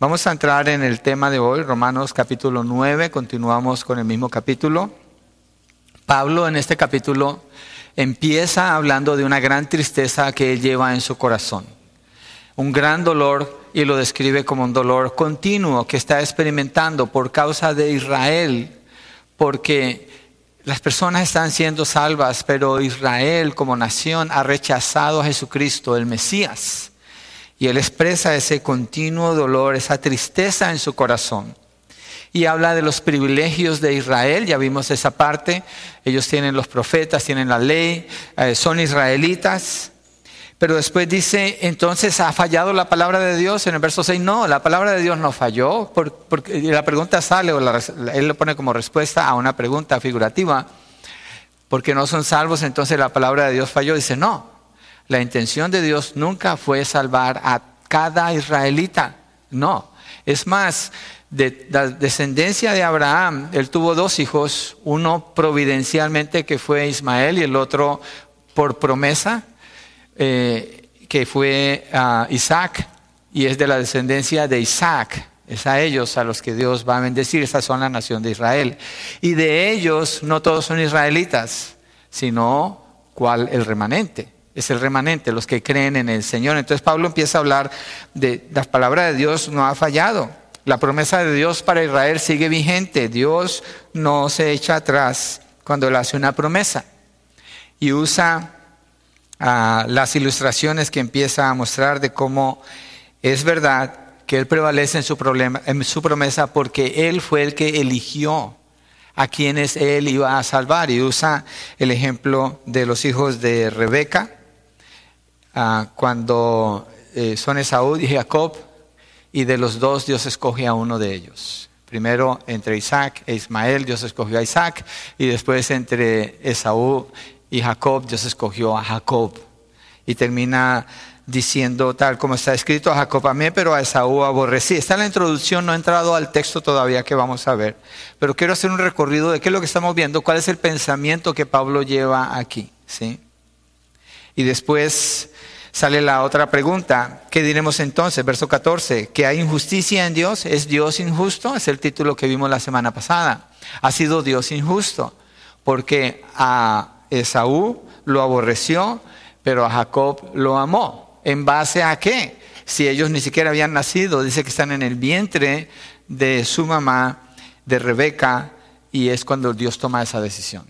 Vamos a entrar en el tema de hoy, Romanos capítulo 9, continuamos con el mismo capítulo. Pablo en este capítulo empieza hablando de una gran tristeza que él lleva en su corazón, un gran dolor y lo describe como un dolor continuo que está experimentando por causa de Israel, porque las personas están siendo salvas, pero Israel como nación ha rechazado a Jesucristo, el Mesías. Y él expresa ese continuo dolor, esa tristeza en su corazón. Y habla de los privilegios de Israel, ya vimos esa parte. Ellos tienen los profetas, tienen la ley, eh, son israelitas. Pero después dice, entonces ha fallado la palabra de Dios en el verso 6. No, la palabra de Dios no falló, porque la pregunta sale, o él lo pone como respuesta a una pregunta figurativa, porque no son salvos, entonces la palabra de Dios falló. Dice, no, la intención de Dios nunca fue salvar a cada israelita, no. Es más, de la descendencia de Abraham, él tuvo dos hijos, uno providencialmente que fue Ismael y el otro por promesa eh, que fue Isaac y es de la descendencia de Isaac. Es a ellos a los que Dios va a bendecir. Esa son la nación de Israel. Y de ellos no todos son israelitas, sino cuál el remanente. Es el remanente, los que creen en el Señor. Entonces Pablo empieza a hablar de las palabras de Dios no ha fallado. La promesa de Dios para Israel sigue vigente. Dios no se echa atrás cuando él hace una promesa. Y usa las ilustraciones que empieza a mostrar de cómo es verdad que Él prevalece en su, problema, en su promesa porque Él fue el que eligió a quienes Él iba a salvar. Y usa el ejemplo de los hijos de Rebeca, ah, cuando eh, son Esaú y Jacob, y de los dos Dios escoge a uno de ellos. Primero entre Isaac e Ismael, Dios escogió a Isaac, y después entre Esaú y Jacob, Dios escogió a Jacob. Y termina diciendo tal como está escrito, a Jacob amé, pero a Esaú aborrecí. Está en la introducción, no he entrado al texto todavía que vamos a ver, pero quiero hacer un recorrido de qué es lo que estamos viendo, cuál es el pensamiento que Pablo lleva aquí. ¿sí? Y después sale la otra pregunta, ¿qué diremos entonces? Verso 14, ¿que hay injusticia en Dios? ¿Es Dios injusto? Es el título que vimos la semana pasada. ¿Ha sido Dios injusto? Porque a Esaú lo aborreció, pero a Jacob lo amó. ¿En base a qué? Si ellos ni siquiera habían nacido, dice que están en el vientre de su mamá, de Rebeca, y es cuando Dios toma esa decisión.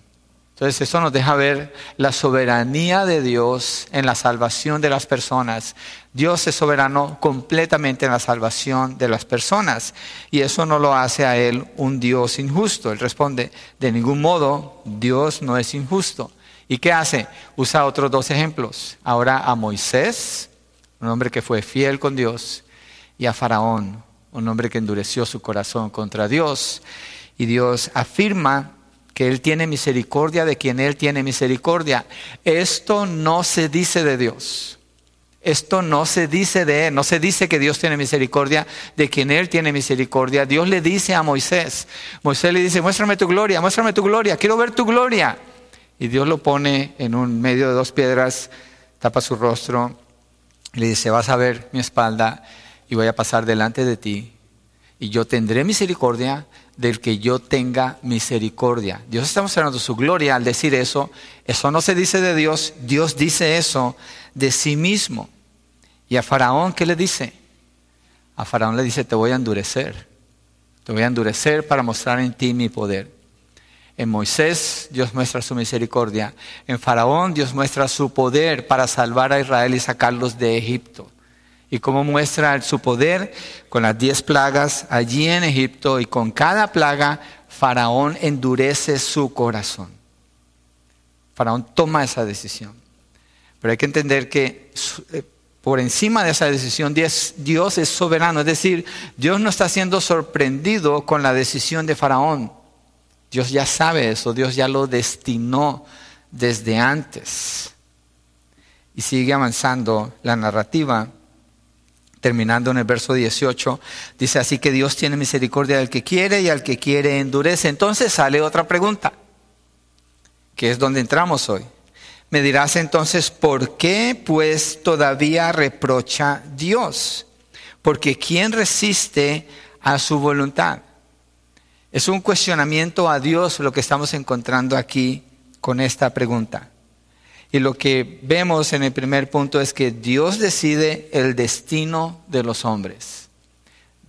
Entonces eso nos deja ver la soberanía de Dios en la salvación de las personas. Dios es soberano completamente en la salvación de las personas y eso no lo hace a Él un Dios injusto. Él responde, de ningún modo, Dios no es injusto. ¿Y qué hace? Usa otros dos ejemplos. Ahora a Moisés, un hombre que fue fiel con Dios, y a Faraón, un hombre que endureció su corazón contra Dios. Y Dios afirma que Él tiene misericordia de quien Él tiene misericordia. Esto no se dice de Dios. Esto no se dice de Él, no se dice que Dios tiene misericordia de quien Él tiene misericordia. Dios le dice a Moisés, Moisés le dice, muéstrame tu gloria, muéstrame tu gloria, quiero ver tu gloria. Y Dios lo pone en un medio de dos piedras, tapa su rostro le dice, vas a ver mi espalda y voy a pasar delante de ti y yo tendré misericordia del que yo tenga misericordia. Dios está mostrando su gloria al decir eso. Eso no se dice de Dios, Dios dice eso de sí mismo. ¿Y a Faraón qué le dice? A Faraón le dice, te voy a endurecer. Te voy a endurecer para mostrar en ti mi poder. En Moisés Dios muestra su misericordia. En Faraón Dios muestra su poder para salvar a Israel y sacarlos de Egipto. ¿Y cómo muestra su poder? Con las diez plagas allí en Egipto y con cada plaga Faraón endurece su corazón. Faraón toma esa decisión. Pero hay que entender que eh, por encima de esa decisión Dios es soberano. Es decir, Dios no está siendo sorprendido con la decisión de Faraón. Dios ya sabe eso, Dios ya lo destinó desde antes. Y sigue avanzando la narrativa terminando en el verso 18, dice así que Dios tiene misericordia del que quiere y al que quiere endurece. Entonces sale otra pregunta, que es donde entramos hoy. Me dirás entonces, ¿por qué pues todavía reprocha Dios? porque ¿quién resiste a su voluntad? Es un cuestionamiento a Dios lo que estamos encontrando aquí con esta pregunta. Y lo que vemos en el primer punto es que Dios decide el destino de los hombres.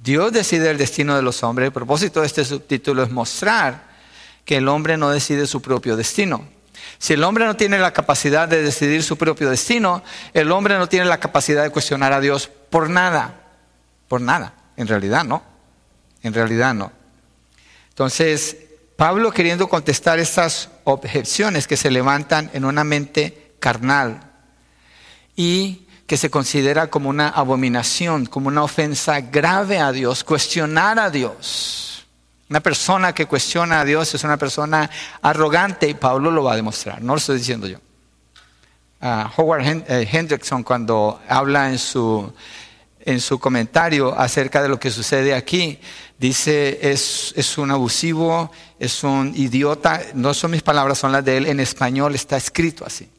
Dios decide el destino de los hombres. El propósito de este subtítulo es mostrar que el hombre no decide su propio destino. Si el hombre no tiene la capacidad de decidir su propio destino, el hombre no tiene la capacidad de cuestionar a Dios por nada. Por nada. En realidad no. En realidad no. Entonces, Pablo queriendo contestar estas objeciones que se levantan en una mente carnal y que se considera como una abominación, como una ofensa grave a Dios, cuestionar a Dios. Una persona que cuestiona a Dios es una persona arrogante y Pablo lo va a demostrar, no lo estoy diciendo yo. Ah, Howard eh, Hendrickson cuando habla en su, en su comentario acerca de lo que sucede aquí, Dice, es, es, un abusivo, es un idiota. No son mis palabras, son las de él. En español está escrito así.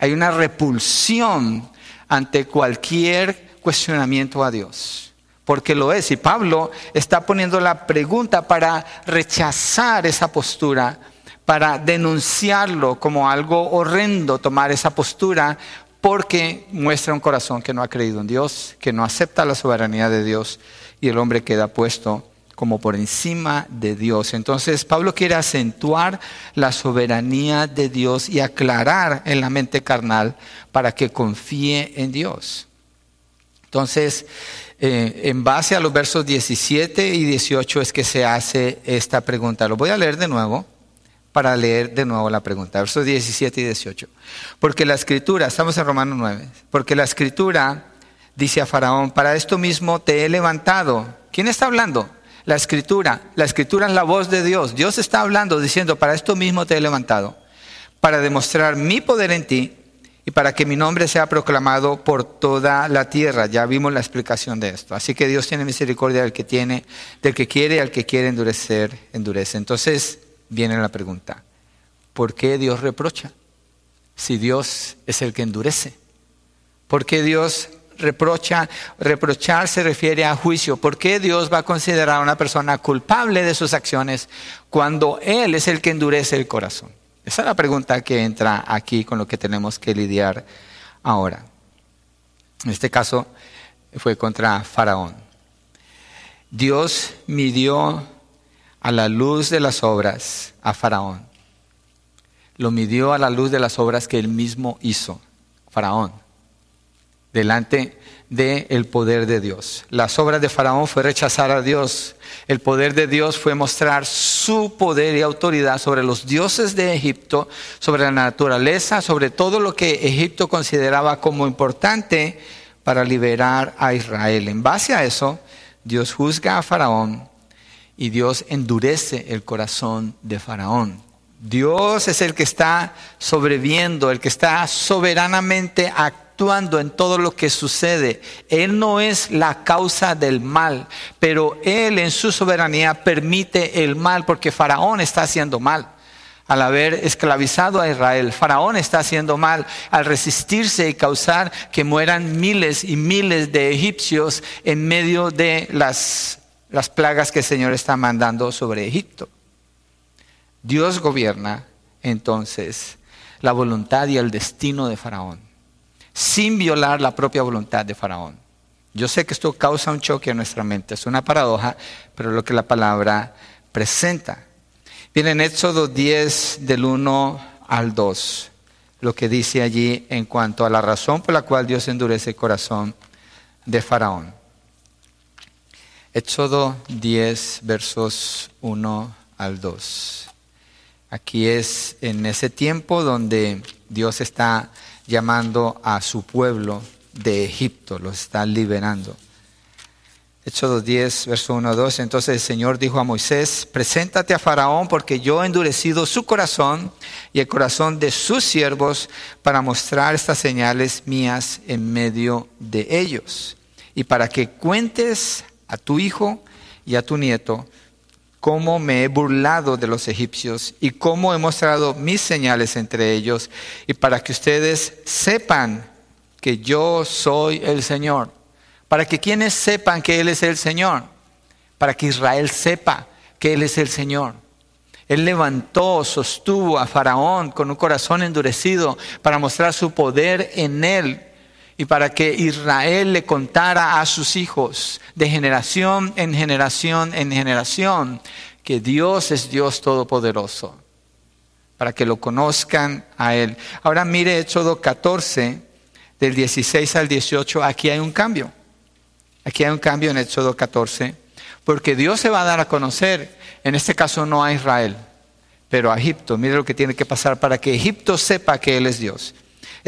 Hay una repulsión ante cualquier cuestionamiento a Dios. Porque lo es. Y Pablo está poniendo la pregunta para rechazar esa postura, para denunciarlo como algo horrendo, tomar esa postura, porque muestra un corazón que no ha creído en Dios, que no acepta la soberanía de Dios y el hombre queda puesto como por encima de Dios. Entonces Pablo quiere acentuar la soberanía de Dios y aclarar en la mente carnal para que confíe en Dios. Entonces, eh, en base a los versos 17 y 18 es que se hace esta pregunta. Lo voy a leer de nuevo para leer de nuevo la pregunta. Versos 17 y 18. Porque la escritura, estamos en Romanos 9, porque la escritura dice a Faraón, para esto mismo te he levantado. ¿Quién está hablando? La escritura. La escritura es la voz de Dios. Dios está hablando diciendo, para esto mismo te he levantado, para demostrar mi poder en ti y para que mi nombre sea proclamado por toda la tierra. Ya vimos la explicación de esto. Así que Dios tiene misericordia del que tiene, del que quiere y al que quiere endurecer, endurece. Entonces viene la pregunta, ¿por qué Dios reprocha? Si Dios es el que endurece. ¿Por qué Dios reprocha, reprochar se refiere a juicio. ¿Por qué Dios va a considerar a una persona culpable de sus acciones cuando Él es el que endurece el corazón? Esa es la pregunta que entra aquí con lo que tenemos que lidiar ahora. En este caso fue contra Faraón. Dios midió a la luz de las obras a Faraón. Lo midió a la luz de las obras que él mismo hizo, Faraón delante del poder de Dios. Las obras de Faraón fue rechazar a Dios. El poder de Dios fue mostrar su poder y autoridad sobre los dioses de Egipto, sobre la naturaleza, sobre todo lo que Egipto consideraba como importante para liberar a Israel. En base a eso, Dios juzga a Faraón y Dios endurece el corazón de Faraón. Dios es el que está sobreviendo, el que está soberanamente actuando en todo lo que sucede. Él no es la causa del mal, pero Él en su soberanía permite el mal porque Faraón está haciendo mal. Al haber esclavizado a Israel, Faraón está haciendo mal al resistirse y causar que mueran miles y miles de egipcios en medio de las, las plagas que el Señor está mandando sobre Egipto. Dios gobierna entonces la voluntad y el destino de Faraón sin violar la propia voluntad de Faraón. Yo sé que esto causa un choque en nuestra mente, es una paradoja, pero lo que la palabra presenta. Viene en Éxodo 10 del 1 al 2, lo que dice allí en cuanto a la razón por la cual Dios endurece el corazón de Faraón. Éxodo 10 versos 1 al 2. Aquí es en ese tiempo donde Dios está llamando a su pueblo de Egipto, los está liberando. Éxodo 10, verso 1 2. Entonces el Señor dijo a Moisés, preséntate a Faraón porque yo he endurecido su corazón y el corazón de sus siervos para mostrar estas señales mías en medio de ellos. Y para que cuentes a tu hijo y a tu nieto cómo me he burlado de los egipcios y cómo he mostrado mis señales entre ellos, y para que ustedes sepan que yo soy el Señor. para que quienes sepan que Él es el Señor, para que Israel sepa que Él es el Señor. Él levantó, sostuvo a Faraón con un corazón endurecido para mostrar su poder en él y para que Israel le contara a sus hijos de generación en generación en generación que Dios es Dios todopoderoso, para que lo conozcan a Él. Ahora mire Éxodo 14, del 16 al 18, aquí hay un cambio. Aquí hay un cambio en Éxodo 14, porque Dios se va a dar a conocer, en este caso no a Israel, pero a Egipto. Mire lo que tiene que pasar para que Egipto sepa que Él es Dios.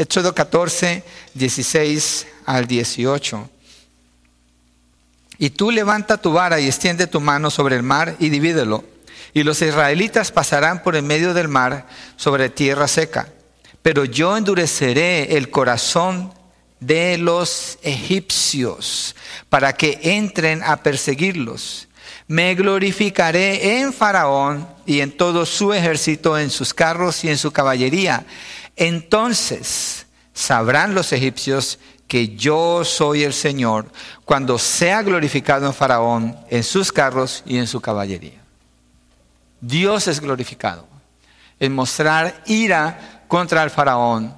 Éxodo 14, 16 al 18. Y tú levanta tu vara y extiende tu mano sobre el mar y divídelo. Y los israelitas pasarán por en medio del mar sobre tierra seca. Pero yo endureceré el corazón de los egipcios para que entren a perseguirlos. Me glorificaré en Faraón y en todo su ejército, en sus carros y en su caballería entonces sabrán los egipcios que yo soy el Señor cuando sea glorificado en Faraón, en sus carros y en su caballería. Dios es glorificado en mostrar ira contra el Faraón,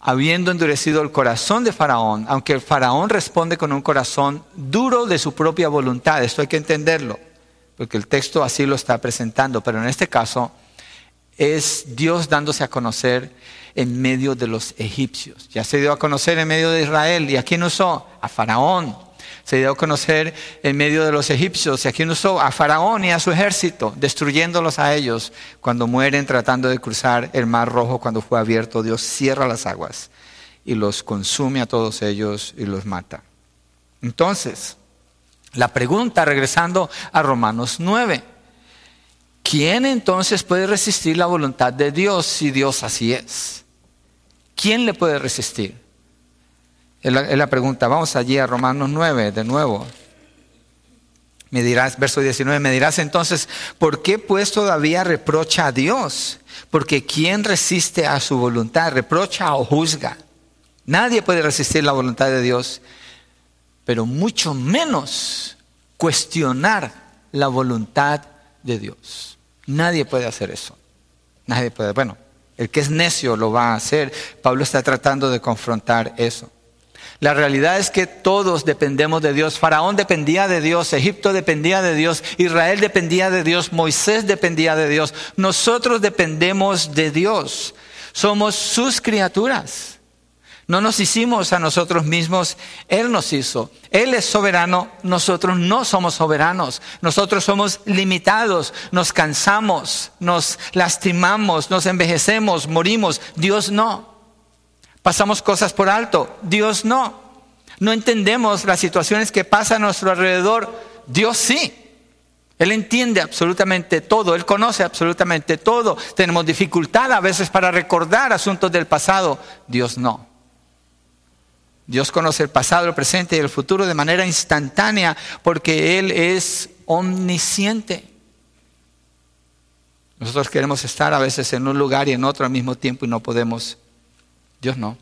habiendo endurecido el corazón de Faraón, aunque el Faraón responde con un corazón duro de su propia voluntad. Esto hay que entenderlo, porque el texto así lo está presentando, pero en este caso es Dios dándose a conocer en medio de los egipcios. Ya se dio a conocer en medio de Israel. ¿Y a quién usó? A Faraón. Se dio a conocer en medio de los egipcios. ¿Y a quién usó? A Faraón y a su ejército, destruyéndolos a ellos cuando mueren tratando de cruzar el mar rojo cuando fue abierto. Dios cierra las aguas y los consume a todos ellos y los mata. Entonces, la pregunta, regresando a Romanos 9. ¿Quién entonces puede resistir la voluntad de Dios si Dios así es? ¿Quién le puede resistir? Es la, pregunta. Vamos allí a Romanos 9 de nuevo. Me dirás, verso 19, me dirás entonces, ¿por qué pues todavía reprocha a Dios? Porque ¿quién resiste a su voluntad? ¿Reprocha o juzga? Nadie puede resistir la voluntad de Dios, pero mucho menos cuestionar la voluntad de Dios. Nadie puede hacer eso. Nadie puede. Bueno, el que es necio lo va a hacer. Pablo está tratando de confrontar eso. La realidad es que todos dependemos de Dios. Faraón dependía de Dios, Egipto dependía de Dios, Israel dependía de Dios, Moisés dependía de Dios. Nosotros dependemos de Dios. Somos sus criaturas. No nos hicimos a nosotros mismos, Él nos hizo. Él es soberano, nosotros no somos soberanos. Nosotros somos limitados, nos cansamos, nos lastimamos, nos envejecemos, morimos. Dios no. Pasamos cosas por alto, Dios no. No entendemos las situaciones que pasan a nuestro alrededor, Dios sí. Él entiende absolutamente todo, Él conoce absolutamente todo. Tenemos dificultad a veces para recordar asuntos del pasado, Dios no. Dios conoce el pasado, el presente y el futuro de manera instantánea porque Él es omnisciente. Nosotros queremos estar a veces en un lugar y en otro al mismo tiempo y no podemos. Dios no.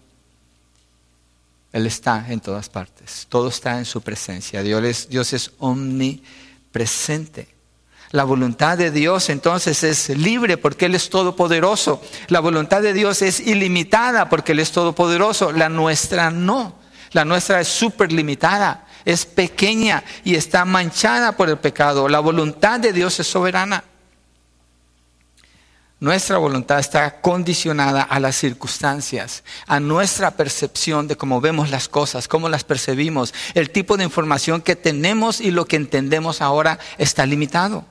Él está en todas partes. Todo está en su presencia. Dios es, omnipresente. La voluntad de Dios entonces es libre porque Él es todopoderoso. La voluntad de Dios es ilimitada porque Él es todopoderoso. La nuestra no. La nuestra es súper limitada, es pequeña y está manchada por el pecado. La voluntad de Dios es soberana. Nuestra voluntad está condicionada a las circunstancias, a nuestra percepción de cómo vemos las cosas, cómo las percibimos. El tipo de información que tenemos y lo que entendemos ahora está limitado.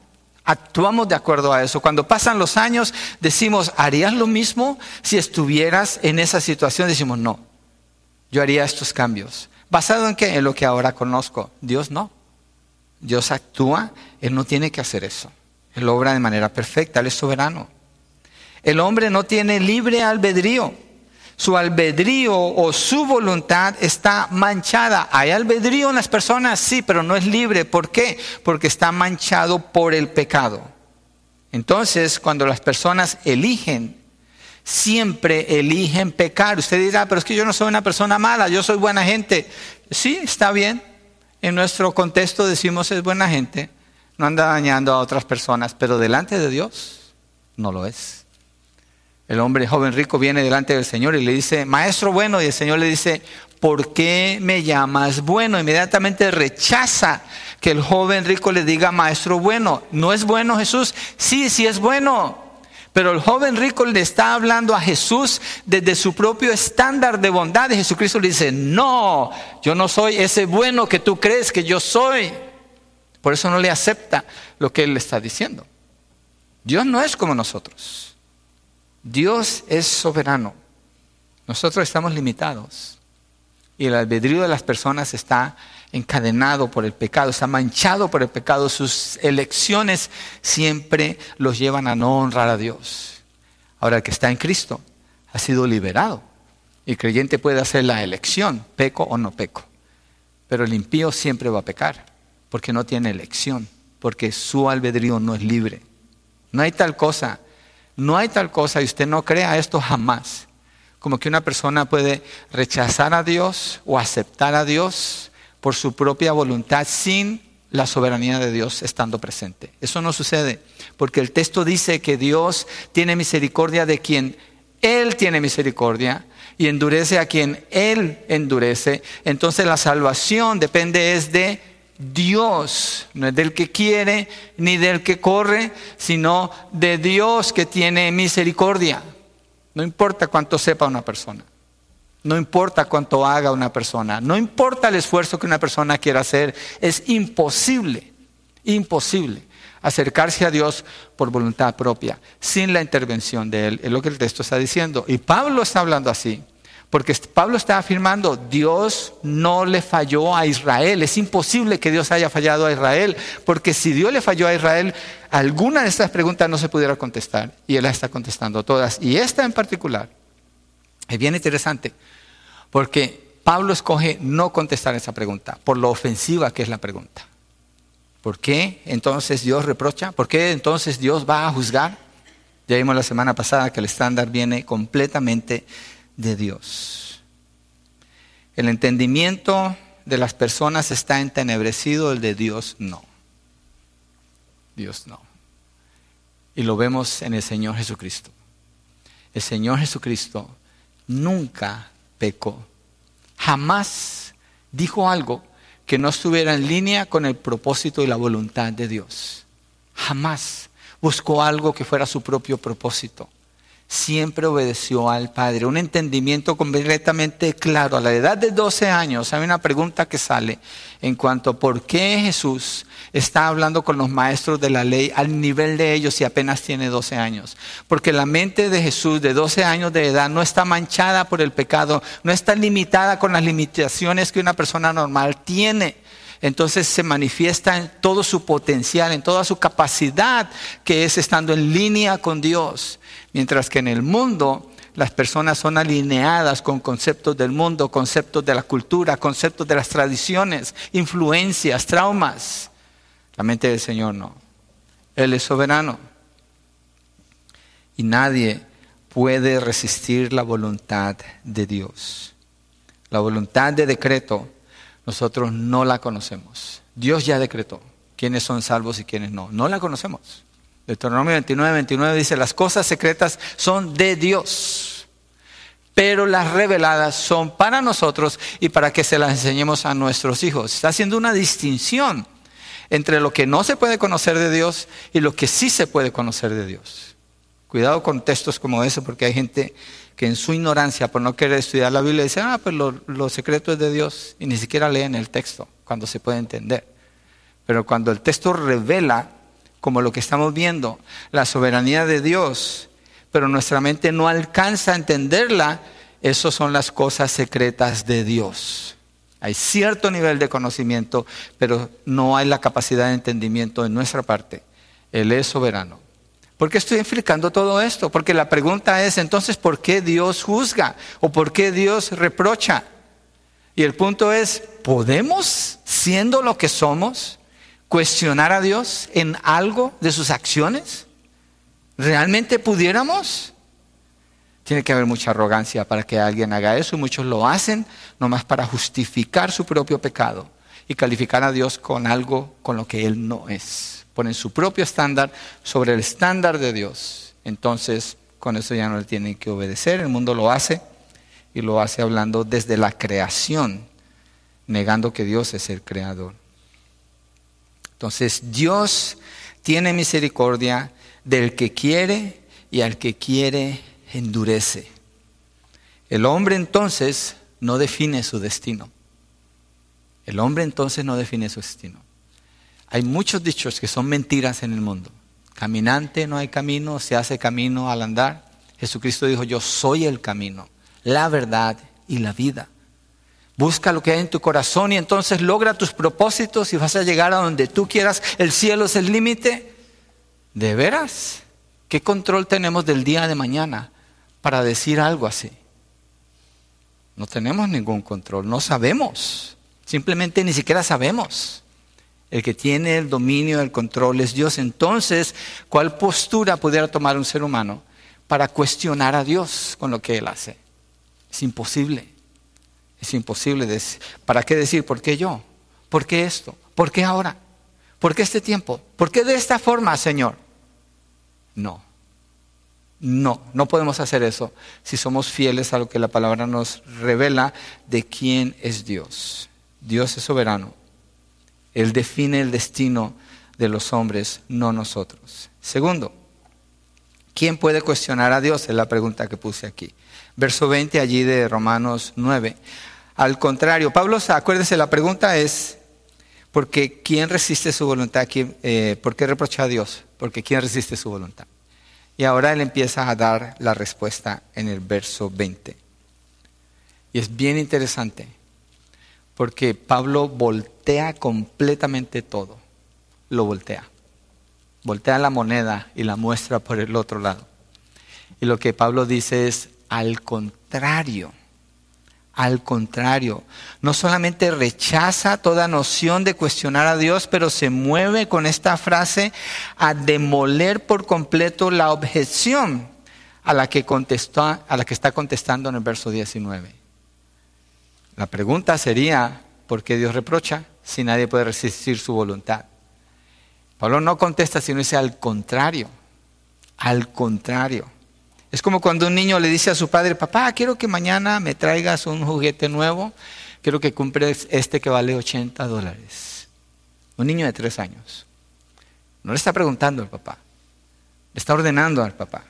Actuamos de acuerdo a eso. Cuando pasan los años, decimos, ¿harías lo mismo si estuvieras en esa situación? Decimos, no, yo haría estos cambios. ¿Basado en qué? En lo que ahora conozco. Dios no. Dios actúa, Él no tiene que hacer eso. Él obra de manera perfecta, Él es soberano. El hombre no tiene libre albedrío. Su albedrío o su voluntad está manchada. Hay albedrío en las personas, sí, pero no es libre. ¿Por qué? Porque está manchado por el pecado. Entonces, cuando las personas eligen siempre eligen pecar. Usted dirá, pero es que yo no soy una persona mala, yo soy buena gente. Sí, está bien, en nuestro contexto decimos es buena gente, no anda dañando a otras personas, pero delante de Dios no lo es. El hombre joven rico viene delante del Señor y le dice, maestro bueno, y el Señor le dice, ¿por qué me llamas bueno? Inmediatamente rechaza que el joven rico le diga, maestro bueno. ¿No es bueno Jesús? Sí, sí es bueno. Pero el joven rico le está hablando a Jesús desde su propio estándar de bondad. Y Jesucristo le dice, no, yo no soy ese bueno que tú crees que yo soy. Por eso no le acepta lo que él le está diciendo. Dios no es como nosotros. Dios es soberano. Nosotros estamos limitados. Y el albedrío de las personas está encadenado por el pecado, está manchado por el pecado, sus elecciones siempre los llevan a no honrar a Dios. Ahora el que está en Cristo ha sido liberado. El creyente puede hacer la elección, peco o no peco. Pero el impío siempre va a pecar, porque no tiene elección, porque su albedrío no es libre. No hay tal cosa, no hay tal cosa, y usted no crea esto jamás, como que una persona puede rechazar a Dios o aceptar a Dios por su propia voluntad sin la soberanía de Dios estando presente. Eso no sucede, porque el texto dice que Dios tiene misericordia de quien Él tiene misericordia y endurece a quien Él endurece. Entonces la salvación depende es de Dios, no es del que quiere ni del que corre, sino de Dios que tiene misericordia. No importa cuánto sepa una persona. No importa cuánto haga una persona, no importa el esfuerzo que una persona quiera hacer, es imposible, imposible acercarse a Dios por voluntad propia, sin la intervención de Él. Es lo que el texto está diciendo. Y Pablo está hablando así, porque Pablo está afirmando, Dios no le falló a Israel. Es imposible que Dios haya fallado a Israel, porque si Dios le falló a Israel, alguna de estas preguntas no se pudiera contestar. Y Él las está contestando todas. Y esta en particular es bien interesante, porque Pablo escoge no contestar esa pregunta, por lo ofensiva que es la pregunta. ¿Por qué entonces Dios reprocha? ¿Por qué entonces Dios va a juzgar? Ya vimos la semana pasada que el estándar viene completamente de Dios. El entendimiento de las personas está entenebrecido, el de Dios no. Dios no. Y lo vemos en el Señor Jesucristo. El Señor Jesucristo nunca pecó. Jamás dijo algo que no estuviera en línea con el propósito y la voluntad de Dios. Jamás buscó algo que fuera su propio propósito siempre obedeció al Padre. Un entendimiento completamente claro. A la edad de 12 años hay una pregunta que sale en cuanto a por qué Jesús está hablando con los maestros de la ley al nivel de ellos si apenas tiene 12 años. Porque la mente de Jesús de 12 años de edad no está manchada por el pecado, no está limitada con las limitaciones que una persona normal tiene entonces se manifiesta en todo su potencial, en toda su capacidad, que es estando en línea con Dios. Mientras que en el mundo las personas son alineadas con conceptos del mundo, conceptos de la cultura, conceptos de las tradiciones, influencias, traumas. La mente del Señor no. Él es soberano. Y nadie puede resistir la voluntad de Dios. La voluntad de decreto nosotros no la conocemos. Dios ya decretó quiénes son salvos y quiénes no. No la conocemos. Deuteronomio 29, 29 dice, las cosas secretas son de Dios, pero las reveladas son para nosotros y para que se las enseñemos a nuestros hijos. Está haciendo una distinción entre lo que no se puede conocer de Dios y lo que sí se puede conocer de Dios. Cuidado con textos como ese porque hay gente que en su ignorancia, por no querer estudiar la Biblia, dicen, ah, pues lo, secreto es de Dios, y ni siquiera leen el texto, cuando se puede entender. Pero cuando el texto revela, como lo que estamos viendo, la soberanía de Dios, pero nuestra mente no alcanza a entenderla, esas son las cosas secretas de Dios. Hay cierto nivel de conocimiento, pero no hay la capacidad de entendimiento en nuestra parte. Él es soberano. ¿Por qué estoy explicando todo esto? Porque la pregunta es entonces, ¿por qué Dios juzga? ¿O por qué Dios reprocha? Y el punto es, ¿podemos, siendo lo que somos, cuestionar a Dios en algo de sus acciones? ¿Realmente pudiéramos? Tiene que haber mucha arrogancia para que alguien haga eso. Muchos lo hacen nomás para justificar su propio pecado y calificar a Dios con algo con lo que Él no es. Ponen su propio estándar sobre el estándar de Dios. Entonces, con eso ya no le tienen que obedecer. El mundo lo hace y lo hace hablando desde la creación, negando que Dios es el creador. Entonces, Dios tiene misericordia del que quiere y al que quiere endurece. El hombre entonces no define su destino. El hombre entonces no define su destino. Hay muchos dichos que son mentiras en el mundo. Caminante no hay camino, se hace camino al andar. Jesucristo dijo, yo soy el camino, la verdad y la vida. Busca lo que hay en tu corazón y entonces logra tus propósitos y vas a llegar a donde tú quieras. El cielo es el límite. ¿De veras? ¿Qué control tenemos del día de mañana para decir algo así? No tenemos ningún control, no sabemos. Simplemente ni siquiera sabemos. El que tiene el dominio, el control es Dios. Entonces, ¿cuál postura pudiera tomar un ser humano para cuestionar a Dios con lo que Él hace? Es imposible. Es imposible. Decir. ¿Para qué decir, por qué yo? ¿Por qué esto? ¿Por qué ahora? ¿Por qué este tiempo? ¿Por qué de esta forma, Señor? No. No, no podemos hacer eso si somos fieles a lo que la palabra nos revela de quién es Dios. Dios es soberano. Él define el destino de los hombres, no nosotros. Segundo, ¿quién puede cuestionar a Dios? Es la pregunta que puse aquí. Verso 20 allí de Romanos 9. Al contrario, Pablo, acuérdese, la pregunta es, porque ¿quién resiste su voluntad? Eh, ¿Por qué reprocha a Dios? Porque ¿quién resiste su voluntad? Y ahora él empieza a dar la respuesta en el verso 20. Y es bien interesante porque Pablo voltea completamente todo, lo voltea. Voltea la moneda y la muestra por el otro lado. Y lo que Pablo dice es, al contrario, al contrario, no solamente rechaza toda noción de cuestionar a Dios, pero se mueve con esta frase a demoler por completo la objeción a la que, contestó, a la que está contestando en el verso 19. La pregunta sería, ¿por qué Dios reprocha si nadie puede resistir su voluntad? Pablo no contesta, sino dice al contrario, al contrario. Es como cuando un niño le dice a su padre, papá, quiero que mañana me traigas un juguete nuevo, quiero que compres este que vale 80 dólares. Un niño de tres años. No le está preguntando al papá, le está ordenando al papá.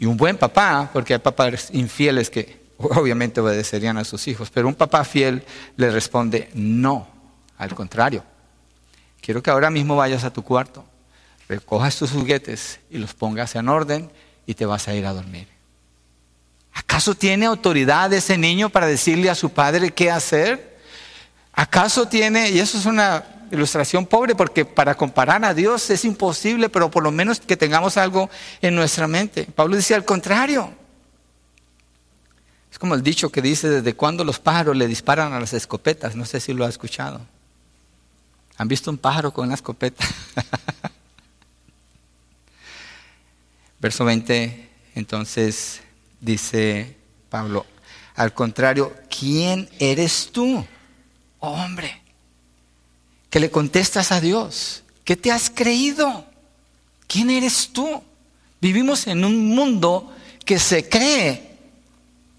Y un buen papá, porque hay papás infieles que obviamente obedecerían a sus hijos, pero un papá fiel le responde, no, al contrario, quiero que ahora mismo vayas a tu cuarto, recojas tus juguetes y los pongas en orden y te vas a ir a dormir. ¿Acaso tiene autoridad ese niño para decirle a su padre qué hacer? ¿Acaso tiene, y eso es una ilustración pobre porque para comparar a Dios es imposible, pero por lo menos que tengamos algo en nuestra mente. Pablo dice al contrario, es como el dicho que dice, desde cuando los pájaros le disparan a las escopetas. No sé si lo ha escuchado. ¿Han visto un pájaro con una escopeta? Verso 20, entonces dice Pablo, al contrario, ¿quién eres tú, hombre? Que le contestas a Dios. ¿Qué te has creído? ¿Quién eres tú? Vivimos en un mundo que se cree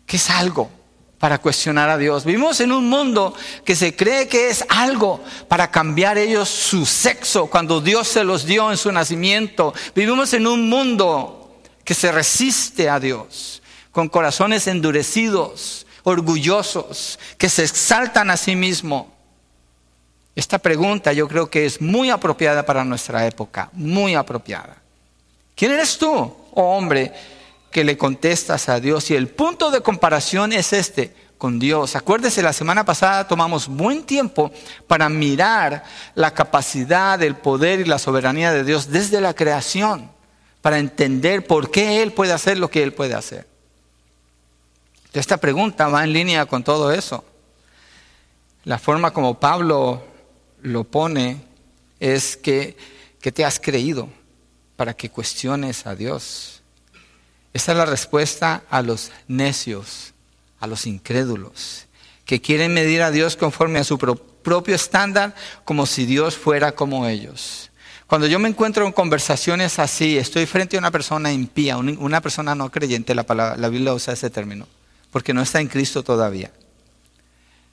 que es algo para cuestionar a Dios. Vivimos en un mundo que se cree que es algo para cambiar ellos su sexo cuando Dios se los dio en su nacimiento. Vivimos en un mundo que se resiste a Dios, con corazones endurecidos, orgullosos, que se exaltan a sí mismo. Esta pregunta yo creo que es muy apropiada para nuestra época, muy apropiada. ¿Quién eres tú, oh hombre? Que le contestas a Dios. Y el punto de comparación es este, con Dios. Acuérdese, la semana pasada tomamos buen tiempo para mirar la capacidad, el poder y la soberanía de Dios desde la creación, para entender por qué Él puede hacer lo que Él puede hacer. Esta pregunta va en línea con todo eso. La forma como Pablo lo pone es que, que te has creído para que cuestiones a Dios. Esta es la respuesta a los necios, a los incrédulos, que quieren medir a Dios conforme a su propio estándar como si Dios fuera como ellos. Cuando yo me encuentro en conversaciones así, estoy frente a una persona impía, una persona no creyente, la, la Biblia usa ese término, porque no está en Cristo todavía.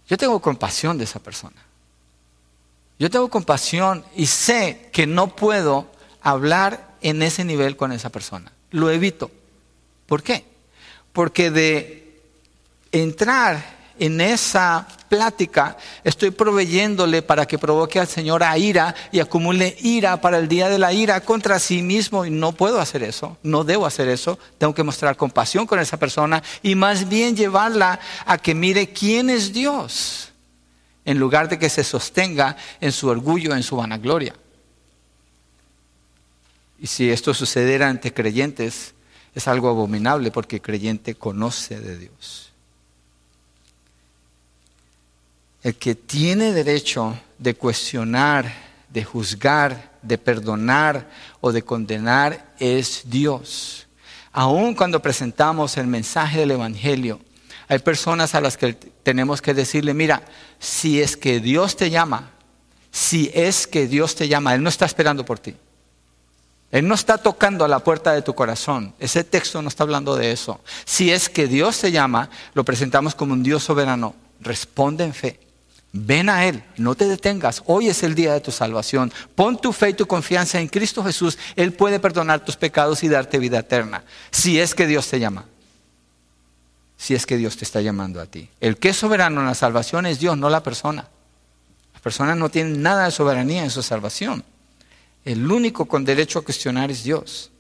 Yo tengo compasión de esa persona. Yo tengo compasión y sé que no puedo hablar en ese nivel con esa persona. Lo evito. ¿Por qué? Porque de entrar en esa plática estoy proveyéndole para que provoque al Señor a ira y acumule ira para el día de la ira contra sí mismo y no puedo hacer eso, no debo hacer eso, tengo que mostrar compasión con esa persona y más bien llevarla a que mire quién es Dios en lugar de que se sostenga en su orgullo, en su vanagloria. Y si esto sucediera ante creyentes, es algo abominable porque el creyente conoce de Dios. El que tiene derecho de cuestionar, de juzgar, de perdonar o de condenar es Dios. Aun cuando presentamos el mensaje del Evangelio, hay personas a las que tenemos que decirle, mira, si es que Dios te llama, si es que Dios te llama, Él no está esperando por ti. Él no está tocando a la puerta de tu corazón. Ese texto no está hablando de eso. Si es que Dios te llama, lo presentamos como un Dios soberano. Responde en fe. Ven a Él, no te detengas. Hoy es el día de tu salvación. Pon tu fe y tu confianza en Cristo Jesús. Él puede perdonar tus pecados y darte vida eterna. Si es que Dios te llama. Si es que Dios te está llamando a ti. El que es soberano en la salvación es Dios, no la persona. Las personas no tienen nada de soberanía en su salvación. El único con derecho a cuestionar es Dios.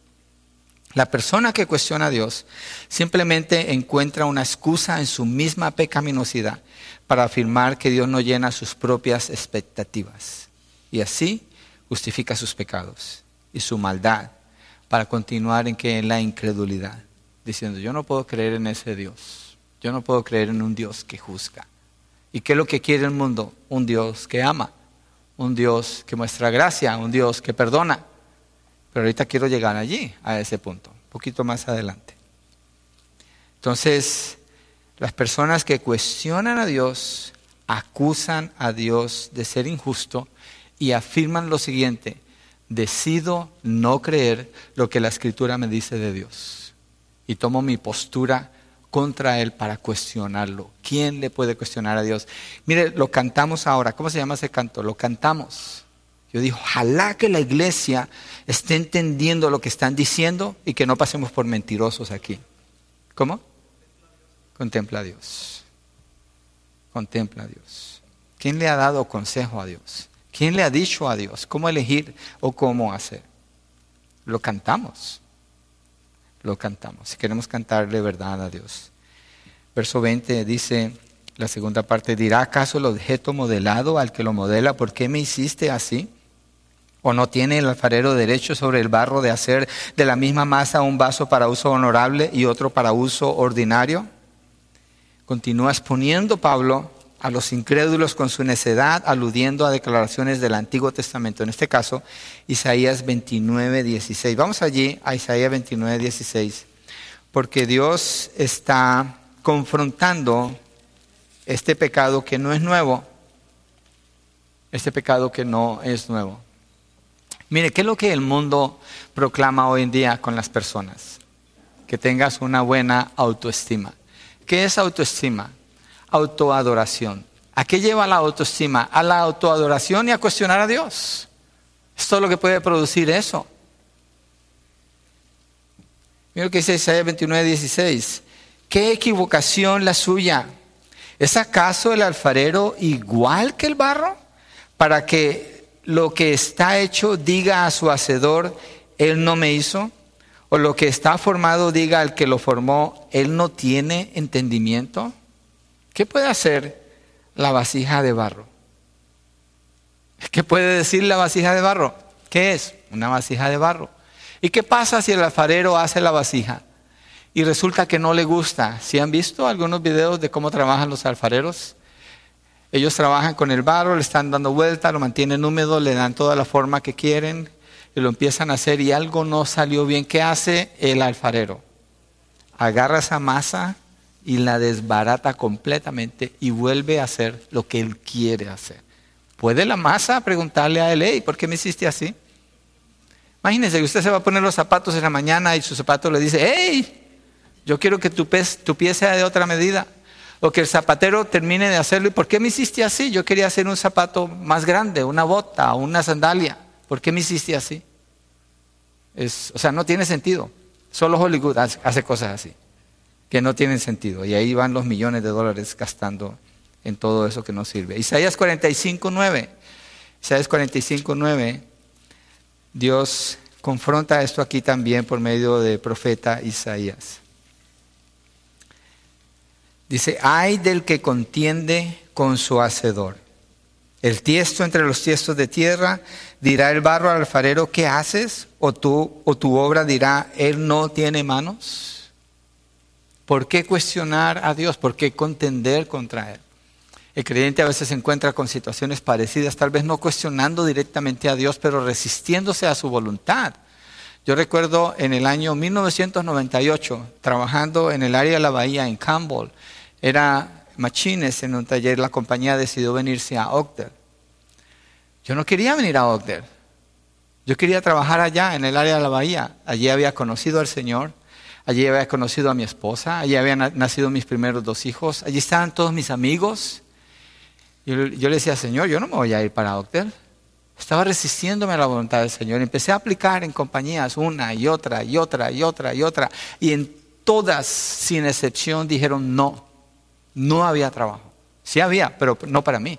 La persona que cuestiona a Dios simplemente encuentra una excusa en su misma pecaminosidad para afirmar que Dios no llena sus propias expectativas. Y así justifica sus pecados y su maldad para continuar en la incredulidad, diciendo, yo no puedo creer en ese Dios, yo no puedo creer en un Dios que juzga. ¿Y qué es lo que quiere el mundo? Un Dios que ama, un Dios que muestra gracia, un Dios que perdona. Pero ahorita quiero llegar allí, a ese punto, un poquito más adelante. Entonces, las personas que cuestionan a Dios acusan a Dios de ser injusto y afirman lo siguiente, decido no creer lo que la escritura me dice de Dios y tomo mi postura contra Él para cuestionarlo. ¿Quién le puede cuestionar a Dios? Mire, lo cantamos ahora. ¿Cómo se llama ese canto? Lo cantamos. Yo digo, ojalá que la iglesia esté entendiendo lo que están diciendo y que no pasemos por mentirosos aquí. ¿Cómo? Contempla a Dios. Contempla a Dios. ¿Quién le ha dado consejo a Dios? ¿Quién le ha dicho a Dios cómo elegir o cómo hacer? Lo cantamos. Lo cantamos. Si queremos cantarle verdad a Dios. Verso 20 dice, la segunda parte, ¿dirá acaso el objeto modelado al que lo modela, ¿por qué me hiciste así? ¿O no tiene el alfarero derecho sobre el barro de hacer de la misma masa un vaso para uso honorable y otro para uso ordinario? Continúa exponiendo Pablo a los incrédulos con su necedad, aludiendo a declaraciones del Antiguo Testamento, en este caso Isaías 29, 16. Vamos allí a Isaías 29, 16, porque Dios está confrontando este pecado que no es nuevo, este pecado que no es nuevo. Mire, ¿qué es lo que el mundo proclama hoy en día con las personas? Que tengas una buena autoestima. ¿Qué es autoestima? Autoadoración. ¿A qué lleva la autoestima? A la autoadoración y a cuestionar a Dios. Esto es lo que puede producir eso. Mira lo que dice Isaías 29, 16. ¿Qué equivocación la suya? ¿Es acaso el alfarero igual que el barro? Para que lo que está hecho diga a su hacedor, él no me hizo o lo que está formado diga al que lo formó, él no tiene entendimiento. ¿Qué puede hacer la vasija de barro? ¿Qué puede decir la vasija de barro? ¿Qué es? Una vasija de barro. ¿Y qué pasa si el alfarero hace la vasija y resulta que no le gusta? ¿Si han visto algunos videos de cómo trabajan los alfareros? Ellos trabajan con el barro, le están dando vuelta, lo mantienen húmedo, le dan toda la forma que quieren, y lo empiezan a hacer y algo no salió bien, ¿qué hace el alfarero? Agarra esa masa y la desbarata completamente y vuelve a hacer lo que él quiere hacer. ¿Puede la masa preguntarle a él, hey, ¿por qué me hiciste así? Imagínense que usted se va a poner los zapatos en la mañana y su zapato le dice, hey, yo quiero que tu, tu pie sea de otra medida. O que el zapatero termine de hacerlo. ¿Y por qué me hiciste así? Yo quería hacer un zapato más grande, una bota, una sandalia. ¿Por qué me hiciste así? Es, o sea, no tiene sentido. Solo Hollywood hace cosas así, que no tienen sentido. Y ahí van los millones de dólares gastando en todo eso que no sirve. Isaías 45, 9. Isaías 45, 9. Dios confronta esto aquí también por medio del profeta Isaías. Dice, hay del que contiende con su hacedor. El tiesto entre los tiestos de tierra dirá el barro al alfarero, ¿qué haces? O, tú, o tu obra dirá, él no tiene manos. ¿Por qué cuestionar a Dios? ¿Por qué contender contra Él? El creyente a veces se encuentra con situaciones parecidas, tal vez no cuestionando directamente a Dios, pero resistiéndose a su voluntad. Yo recuerdo en el año 1998, trabajando en el área de la bahía, en Campbell, era machines en un taller, la compañía decidió venirse a Ogden. Yo no quería venir a Ogden. Yo quería trabajar allá, en el área de la bahía. Allí había conocido al Señor, allí había conocido a mi esposa, allí habían nacido mis primeros dos hijos, allí estaban todos mis amigos. Yo, le decía, Señor, yo no me voy a ir para Ogden. Estaba resistiéndome a la voluntad del Señor. Empecé a aplicar en compañías una y otra y otra y otra y otra. Y en todas, sin excepción, dijeron no no había trabajo. Sí había, pero no para mí.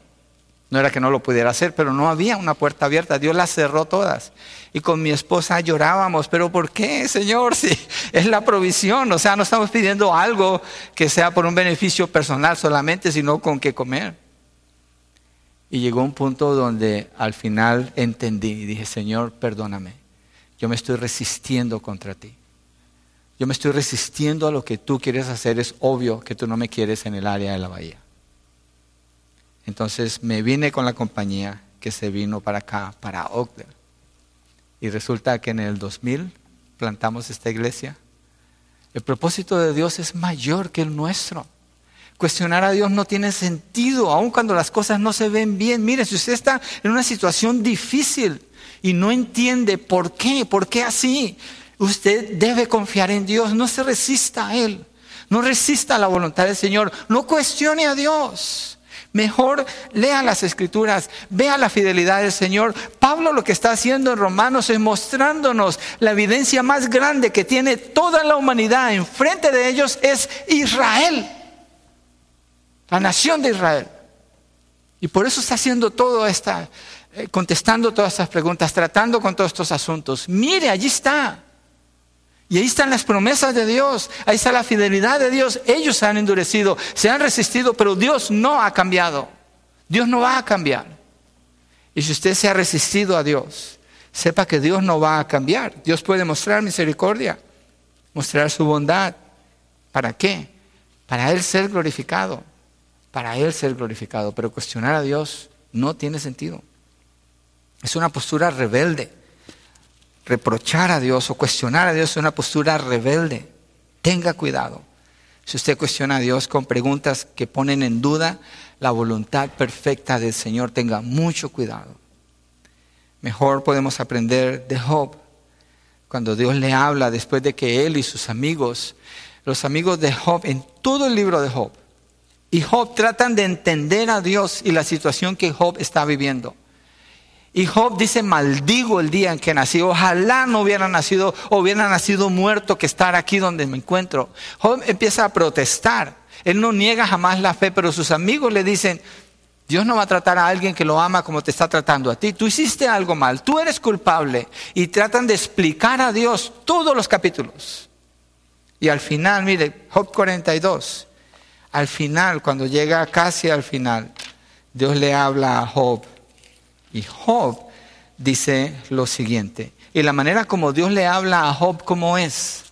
No era que no lo pudiera hacer, pero no había una puerta abierta. Dios las cerró todas. Y con mi esposa llorábamos, pero ¿por qué, Señor? Si es la provisión. O sea, no estamos pidiendo algo que sea por un beneficio personal solamente, sino con qué comer. Y llegó un punto donde al final entendí y dije, Señor, perdóname. Yo me estoy resistiendo contra ti. Yo me estoy resistiendo a lo que tú quieres hacer. Es obvio que tú no me quieres en el área de la bahía. Entonces me vine con la compañía que se vino para acá, para Ogden. Y resulta que en el 2000 plantamos esta iglesia. El propósito de Dios es mayor que el nuestro. Cuestionar a Dios no tiene sentido, aun cuando las cosas no se ven bien. Mire, si usted está en una situación difícil y no entiende por qué, por qué así, Usted debe confiar en Dios, no se resista a Él, no resista a la voluntad del Señor, no cuestione a Dios. Mejor lea las escrituras, vea la fidelidad del Señor. Pablo lo que está haciendo en Romanos es mostrándonos la evidencia más grande que tiene toda la humanidad enfrente de ellos es Israel, la nación de Israel. Y por eso está haciendo todo esta, eh, contestando todas estas preguntas, tratando con todos estos asuntos. Mire, allí está. Y ahí están las promesas de Dios, ahí está la fidelidad de Dios. Ellos se han endurecido, se han resistido, pero Dios no ha cambiado. Dios no va a cambiar. Y si usted se ha resistido a Dios, sepa que Dios no va a cambiar. Dios puede mostrar misericordia, mostrar su bondad. ¿Para qué? Para Él ser glorificado. Para Él ser glorificado. Pero cuestionar a Dios no tiene sentido. Es una postura rebelde reprochar a Dios o cuestionar a Dios es una postura rebelde. Tenga cuidado. Si usted cuestiona a Dios con preguntas que ponen en duda la voluntad perfecta del Señor, tenga mucho cuidado. Mejor podemos aprender de Job cuando Dios le habla después de que él y sus amigos, los amigos de Job, en todo el libro de Job, y Job tratan de entender a Dios y la situación que Job está viviendo. Y Job dice, maldigo el día en que nací. Ojalá no hubiera nacido, o hubiera nacido muerto que estar aquí donde me encuentro. Job empieza a protestar. Él no niega jamás la fe, pero sus amigos le dicen, Dios no va a tratar a alguien que lo ama como te está tratando a ti. Tú hiciste algo mal, tú eres culpable. Y tratan de explicar a Dios todos los capítulos. Y al final, mire, Job 42, al final, cuando llega casi al final, Dios le habla a Job y Job dice lo siguiente. Y la manera como Dios le habla a Job, ¿cómo es?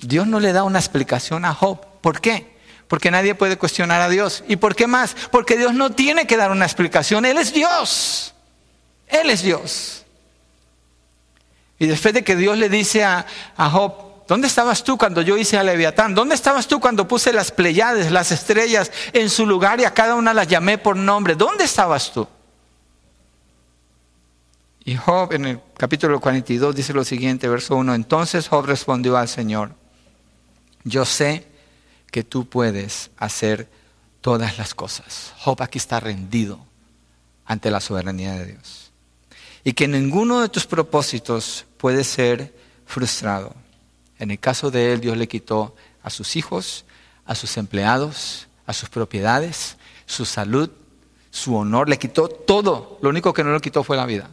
Dios no le da una explicación a Job. ¿Por qué? Porque nadie puede cuestionar a Dios. ¿Y por qué más? Porque Dios no tiene que dar una explicación. Él es Dios. Él es Dios. Y después de que Dios le dice a, a Job, ¿dónde estabas tú cuando yo hice a Leviatán? ¿Dónde estabas tú cuando puse las Pleiades, las estrellas en su lugar y a cada una las llamé por nombre? ¿Dónde estabas tú? Y Job en el capítulo 42 dice lo siguiente, verso 1, entonces Job respondió al Señor, yo sé que tú puedes hacer todas las cosas. Job aquí está rendido ante la soberanía de Dios. Y que ninguno de tus propósitos puede ser frustrado. En el caso de él, Dios le quitó a sus hijos, a sus empleados, a sus propiedades, su salud, su honor, le quitó todo. Lo único que no le quitó fue la vida.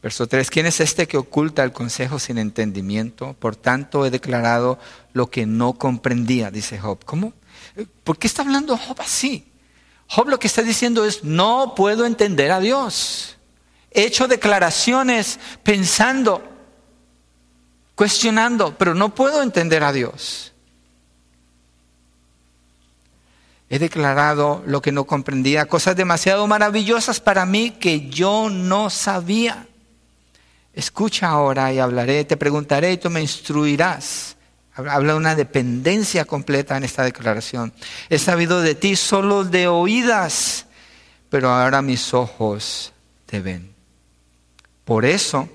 Verso 3, ¿quién es este que oculta el consejo sin entendimiento? Por tanto he declarado lo que no comprendía, dice Job. ¿Cómo? ¿Por qué está hablando Job así? Job lo que está diciendo es, no puedo entender a Dios. He hecho declaraciones pensando, cuestionando, pero no puedo entender a Dios. He declarado lo que no comprendía, cosas demasiado maravillosas para mí que yo no sabía. Escucha ahora y hablaré, te preguntaré y tú me instruirás. Habla de una dependencia completa en esta declaración. He sabido de ti solo de oídas, pero ahora mis ojos te ven. Por eso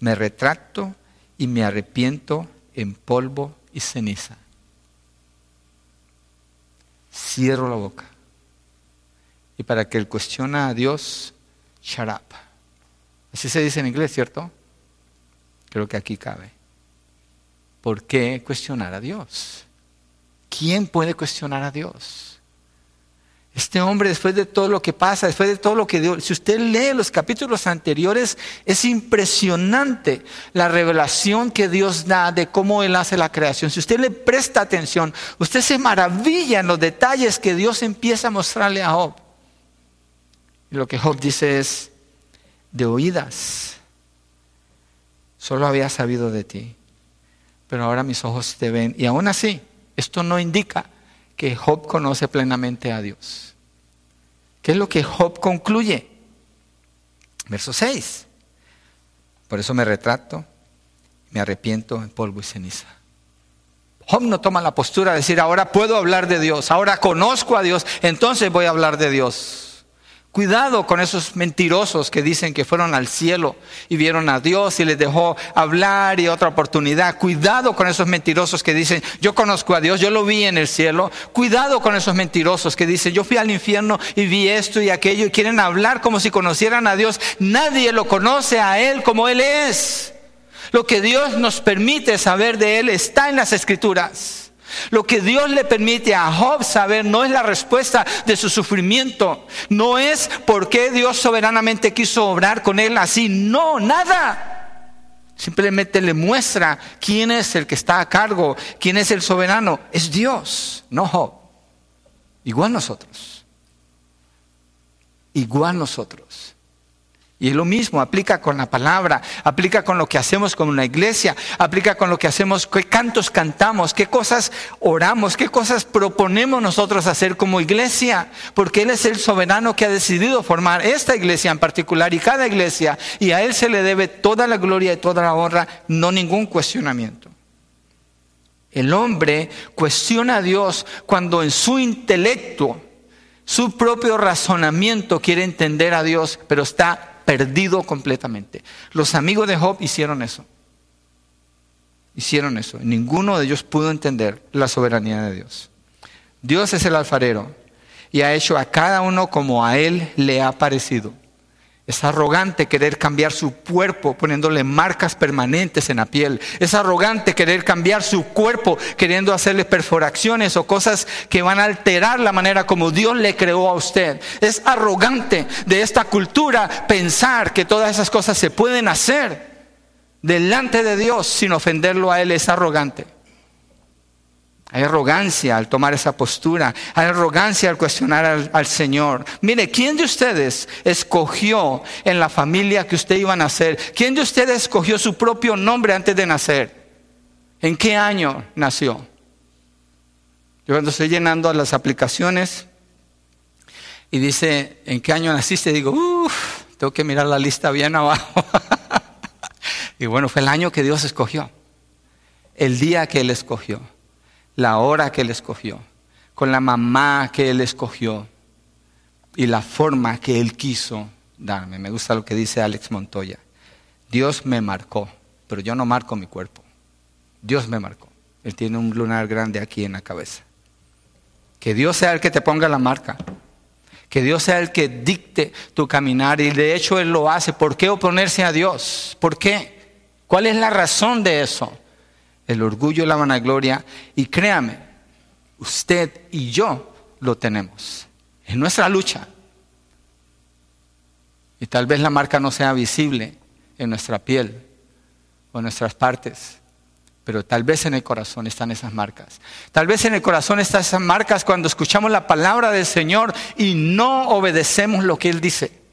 me retracto y me arrepiento en polvo y ceniza. Cierro la boca. Y para que él cuestiona a Dios, shut up. Así se dice en inglés, ¿cierto? Creo que aquí cabe. ¿Por qué cuestionar a Dios? ¿Quién puede cuestionar a Dios? Este hombre, después de todo lo que pasa, después de todo lo que Dios, si usted lee los capítulos anteriores, es impresionante la revelación que Dios da de cómo Él hace la creación. Si usted le presta atención, usted se maravilla en los detalles que Dios empieza a mostrarle a Job. Y lo que Job dice es, de oídas solo había sabido de ti, pero ahora mis ojos te ven. Y aún así, esto no indica que Job conoce plenamente a Dios. ¿Qué es lo que Job concluye? Verso 6. Por eso me retrato, me arrepiento en polvo y ceniza. Job no toma la postura de decir, ahora puedo hablar de Dios, ahora conozco a Dios, entonces voy a hablar de Dios. Cuidado con esos mentirosos que dicen que fueron al cielo y vieron a Dios y les dejó hablar y otra oportunidad. Cuidado con esos mentirosos que dicen, yo conozco a Dios, yo lo vi en el cielo. Cuidado con esos mentirosos que dicen, yo fui al infierno y vi esto y aquello y quieren hablar como si conocieran a Dios. Nadie lo conoce a Él como Él es. Lo que Dios nos permite saber de Él está en las escrituras. Lo que Dios le permite a Job saber no es la respuesta de su sufrimiento, no es por qué Dios soberanamente quiso obrar con él así, no, nada. Simplemente le muestra quién es el que está a cargo, quién es el soberano, es Dios, no Job. Igual nosotros. Igual nosotros. Y es lo mismo, aplica con la palabra, aplica con lo que hacemos con una iglesia, aplica con lo que hacemos, qué cantos cantamos, qué cosas oramos, qué cosas proponemos nosotros hacer como iglesia, porque Él es el soberano que ha decidido formar esta iglesia en particular y cada iglesia, y a Él se le debe toda la gloria y toda la honra, no ningún cuestionamiento. El hombre cuestiona a Dios cuando en su intelecto, su propio razonamiento quiere entender a Dios, pero está perdido completamente. Los amigos de Job hicieron eso. Hicieron eso. Ninguno de ellos pudo entender la soberanía de Dios. Dios es el alfarero y ha hecho a cada uno como a él le ha parecido. Es arrogante querer cambiar su cuerpo poniéndole marcas permanentes en la piel. Es arrogante querer cambiar su cuerpo queriendo hacerle perforaciones o cosas que van a alterar la manera como Dios le creó a usted. Es arrogante de esta cultura pensar que todas esas cosas se pueden hacer delante de Dios sin ofenderlo a Él. Es arrogante. Hay arrogancia al tomar esa postura, hay arrogancia al cuestionar al, Señor. Mire, ¿quién de ustedes escogió en la familia que usted iba a nacer? ¿Quién de ustedes escogió su propio nombre antes de nacer? ¿En qué año nació? Yo cuando estoy llenando las aplicaciones y dice, ¿en qué año naciste? Digo, uff, tengo que mirar la lista bien abajo. Y bueno, fue el año que Dios escogió, el día que Él escogió, la hora que Él escogió, con la mamá que Él escogió y la forma que Él quiso darme. Me gusta lo que dice Alex Montoya. Dios me marcó, pero yo no marco mi cuerpo. Dios me marcó. Él tiene un lunar grande aquí en la cabeza. Que Dios sea el que te ponga la marca. Que Dios sea el que dicte tu caminar. Y de hecho Él lo hace. ¿Por qué oponerse a Dios? ¿Por qué? ¿Cuál es la razón de eso? El orgullo, la vanagloria. Y créame, usted y yo lo tenemos. Es nuestra lucha. Y tal vez la marca no sea visible en nuestra piel o en nuestras partes, pero tal vez en el corazón están esas marcas. Tal vez en el corazón están esas marcas cuando escuchamos la palabra del Señor y no obedecemos lo que Él dice.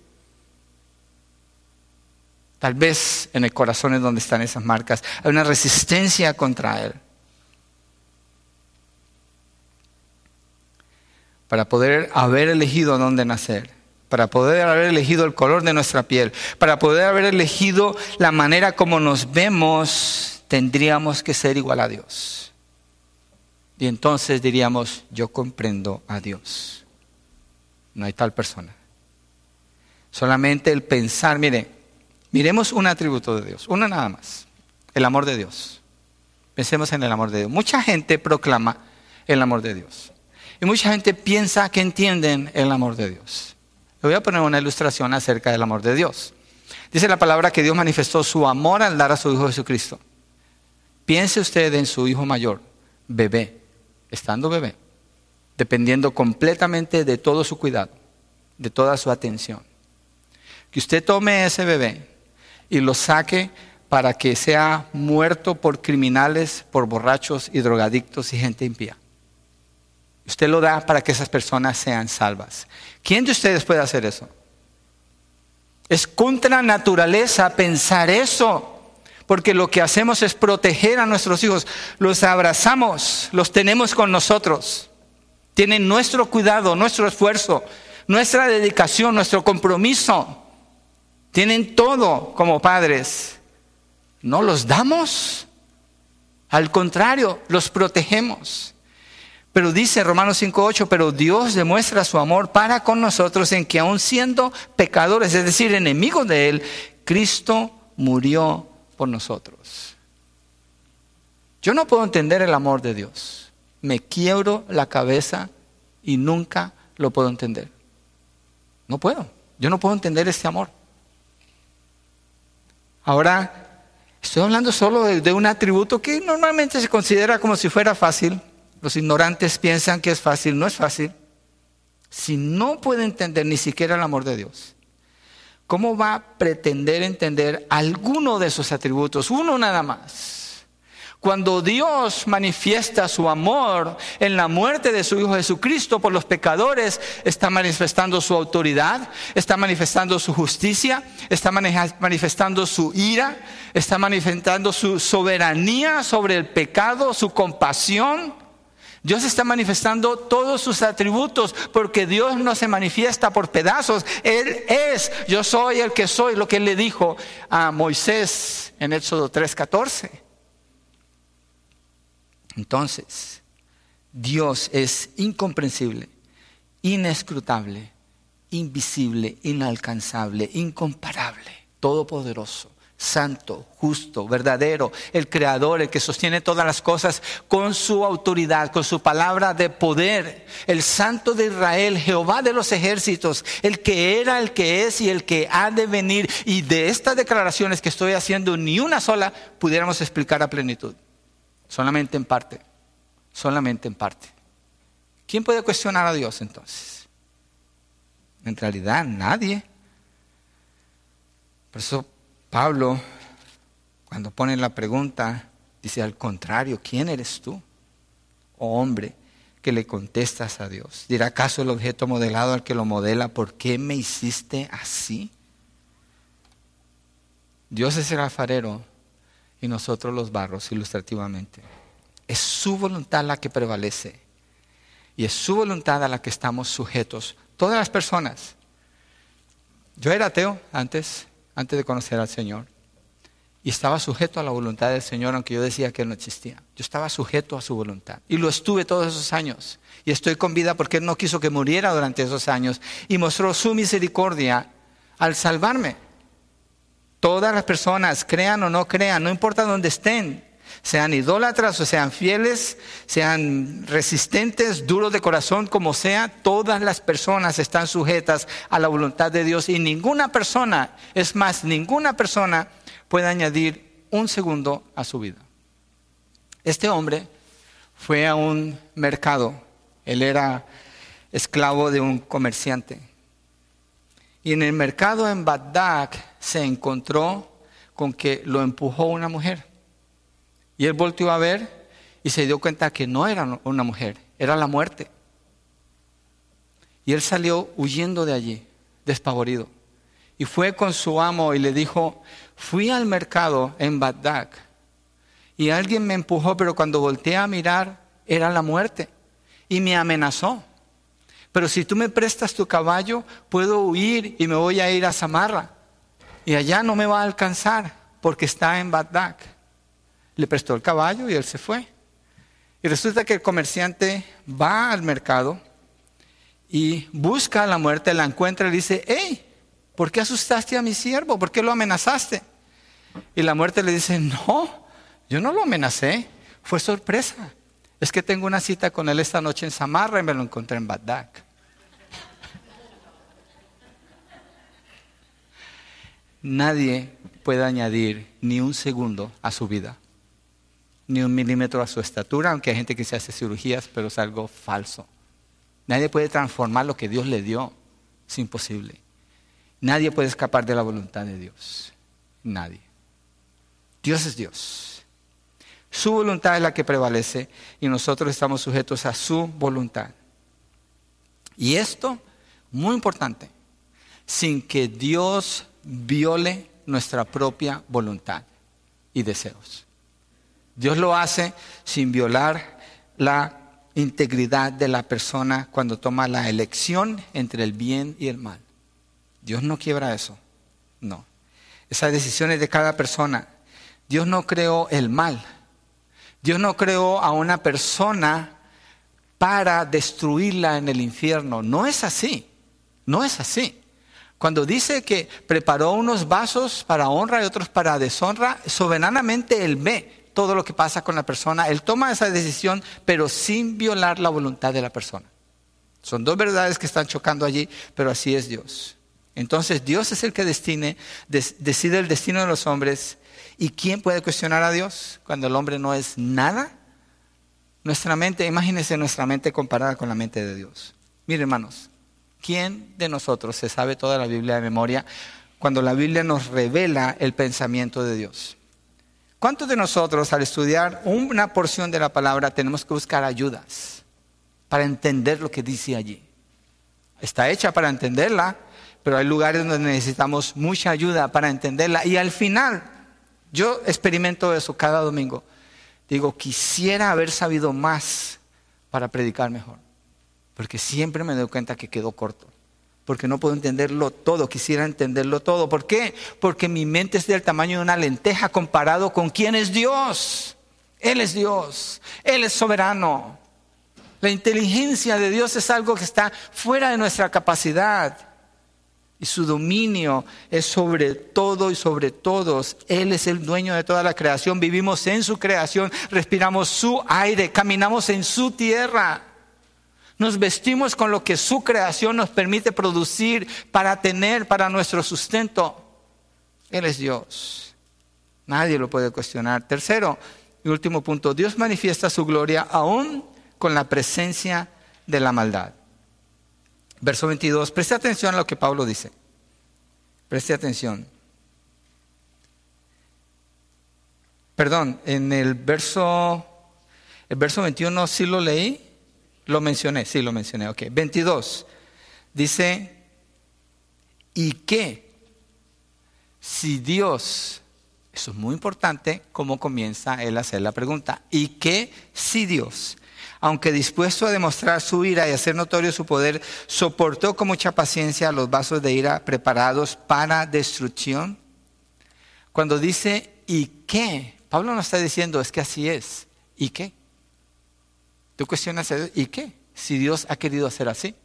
Tal vez en el corazón es donde están esas marcas. Hay una resistencia contra Él. Para poder haber elegido dónde nacer para poder haber elegido el color de nuestra piel, para poder haber elegido la manera como nos vemos, tendríamos que ser igual a Dios. Y entonces diríamos, yo comprendo a Dios. No hay tal persona. Solamente el pensar, mire, miremos un atributo de Dios, uno nada más, el amor de Dios. Pensemos en el amor de Dios. Mucha gente proclama el amor de Dios. Y mucha gente piensa que entienden el amor de Dios. Le voy a poner una ilustración acerca del amor de Dios. Dice la palabra que Dios manifestó su amor al dar a su Hijo Jesucristo. Piense usted en su hijo mayor, bebé, estando bebé, dependiendo completamente de todo su cuidado, de toda su atención. Que usted tome ese bebé y lo saque para que sea muerto por criminales, por borrachos y drogadictos y gente impía. Usted lo da para que esas personas sean salvas. ¿Quién de ustedes puede hacer eso? Es contra naturaleza pensar eso. Porque lo que hacemos es proteger a nuestros hijos. Los abrazamos, los tenemos con nosotros. Tienen nuestro cuidado, nuestro esfuerzo, nuestra dedicación, nuestro compromiso. Tienen todo como padres. No los damos. Al contrario, los protegemos. Pero dice Romanos 5.8, pero Dios demuestra su amor para con nosotros en que aun siendo pecadores, es decir, enemigos de Él, Cristo murió por nosotros. Yo no puedo entender el amor de Dios. Me quiebro la cabeza y nunca lo puedo entender. No puedo. Yo no puedo entender este amor. Ahora, estoy hablando solo de, un atributo que normalmente se considera como si fuera fácil los ignorantes piensan que es fácil, no es fácil. Si no puede entender ni siquiera el amor de Dios, ¿cómo va a pretender entender alguno de esos atributos? Uno nada más. Cuando Dios manifiesta su amor en la muerte de su Hijo Jesucristo por los pecadores, está manifestando su autoridad, está manifestando su justicia, está manifestando su ira, está manifestando su soberanía sobre el pecado, su compasión. Dios está manifestando todos sus atributos porque Dios no se manifiesta por pedazos. Él es, yo soy el que soy, lo que él le dijo a Moisés en Éxodo 3:14. Entonces, Dios es incomprensible, inescrutable, invisible, inalcanzable, incomparable, todopoderoso santo, justo, verdadero, el creador, el que sostiene todas las cosas con su autoridad, con su palabra de poder, el santo de Israel, Jehová de los ejércitos, el que era, el que es y el que ha de venir. Y de estas declaraciones que estoy haciendo, ni una sola pudiéramos explicar a plenitud, solamente en parte, solamente en parte. ¿Quién puede cuestionar a Dios entonces? En realidad nadie. Por eso Pablo, cuando pone la pregunta, dice al contrario, ¿quién eres tú? Oh hombre, que le contestas a Dios. ¿Dirá acaso el objeto modelado al que lo modela, ¿por qué me hiciste así? Dios es el alfarero y nosotros los barros, ilustrativamente. Es su voluntad la que prevalece y es su voluntad a la que estamos sujetos, todas las personas. Yo era ateo antes, antes de conocer al Señor. y estaba sujeto a la voluntad del Señor, aunque yo decía que Él no existía. Yo estaba sujeto a su voluntad. Y lo estuve todos esos años. Y estoy con vida porque Él no quiso que muriera durante esos años. Y mostró su misericordia al salvarme. Todas las personas, crean o no crean, no importa dónde estén, sean idólatras o sean fieles, sean resistentes, duros de corazón, como sea, todas las personas están sujetas a la voluntad de Dios y ninguna persona, es más, ninguna persona puede añadir un segundo a su vida. Este hombre fue a un mercado, él era esclavo de un comerciante. Y en el mercado en Bagdad se encontró con que lo empujó una mujer. Y él volvió a ver y se dio cuenta que no era una mujer, era la muerte. Y él salió huyendo de allí, despavorido. Y fue con su amo y le dijo, Fui al mercado en Bagdad y alguien me empujó, pero cuando volteé a mirar era la muerte y me amenazó. Pero si tú me prestas tu caballo, puedo huir y me voy a ir a Samarra. Y allá no me va a alcanzar porque está en Bagdad. Le prestó el caballo y él se fue. Y resulta que el comerciante va al mercado y busca a la muerte, la encuentra y dice, hey, ¿por qué asustaste a mi siervo? ¿Por qué lo amenazaste? Y la muerte le dice, no, yo no lo amenacé, fue sorpresa. Es que tengo una cita con él esta noche en Samarra y me lo encontré en Bagdad. Nadie puede añadir ni un segundo a su vida, ni un milímetro a su estatura, aunque hay gente que se hace cirugías, pero es algo falso. Nadie puede transformar lo que Dios le dio, es imposible. Nadie puede escapar de la voluntad de Dios, nadie. Dios es Dios. Su voluntad es la que prevalece y nosotros estamos sujetos a su voluntad. Y esto, muy importante, sin que Dios viole nuestra propia voluntad y deseos. Dios lo hace sin violar la integridad de la persona cuando toma la elección entre el bien y el mal. Dios no quiebra eso, no. Esas decisiones de cada persona Dios no creó el mal. Dios no creó a una persona para destruirla en el infierno. No es así. No es así. Cuando dice que preparó unos vasos para honra y otros para deshonra, soberanamente Él ve todo lo que pasa con la persona. Él toma esa decisión, pero sin violar la voluntad de la persona. Son dos verdades que están chocando allí, pero así es Dios. Entonces Dios es el que destine, decide el destino de los hombres ¿Y quién puede cuestionar a Dios cuando el hombre no es nada? Nuestra mente, imagínense nuestra mente comparada con la mente de Dios. Miren, hermanos, ¿quién de nosotros se sabe toda la Biblia de memoria cuando la Biblia nos revela el pensamiento de Dios? ¿Cuántos de nosotros al estudiar una porción de la palabra tenemos que buscar ayudas para entender lo que dice allí? Está hecha para entenderla, pero hay lugares donde necesitamos mucha ayuda para entenderla. Y al final, yo experimento eso cada domingo. Digo, quisiera haber sabido más para predicar mejor. Porque siempre me doy cuenta que quedo corto. Porque no puedo entenderlo todo, quisiera entenderlo todo. ¿Por qué? Porque mi mente es del tamaño de una lenteja comparado con quién es Dios. Él es Dios, Él es soberano. La inteligencia de Dios es algo que está fuera de nuestra capacidad y su dominio es sobre todo y sobre todos. Él es el dueño de toda la creación. Vivimos en su creación, respiramos su aire, caminamos en su tierra. Nos vestimos con lo que su creación nos permite producir para tener para nuestro sustento. Él es Dios. Nadie lo puede cuestionar. Tercero y último punto, Dios manifiesta su gloria aún con la presencia de la maldad. Verso 22. Preste atención a lo que Pablo dice. Preste atención. Perdón, en el verso, el verso 21 sí lo leí, lo mencioné, sí lo mencioné, ok. 22 dice, ¿y qué? Si Dios, eso es muy importante, cómo comienza él a hacer la pregunta, ¿y qué si Dios? aunque dispuesto a demostrar su ira y hacer notorio su poder, soportó con mucha paciencia los vasos de ira preparados para destrucción. Cuando dice, ¿y qué? Pablo no está diciendo es que así es. ¿Y qué? Tú cuestionas, ¿y qué? Si Dios ha querido hacer así.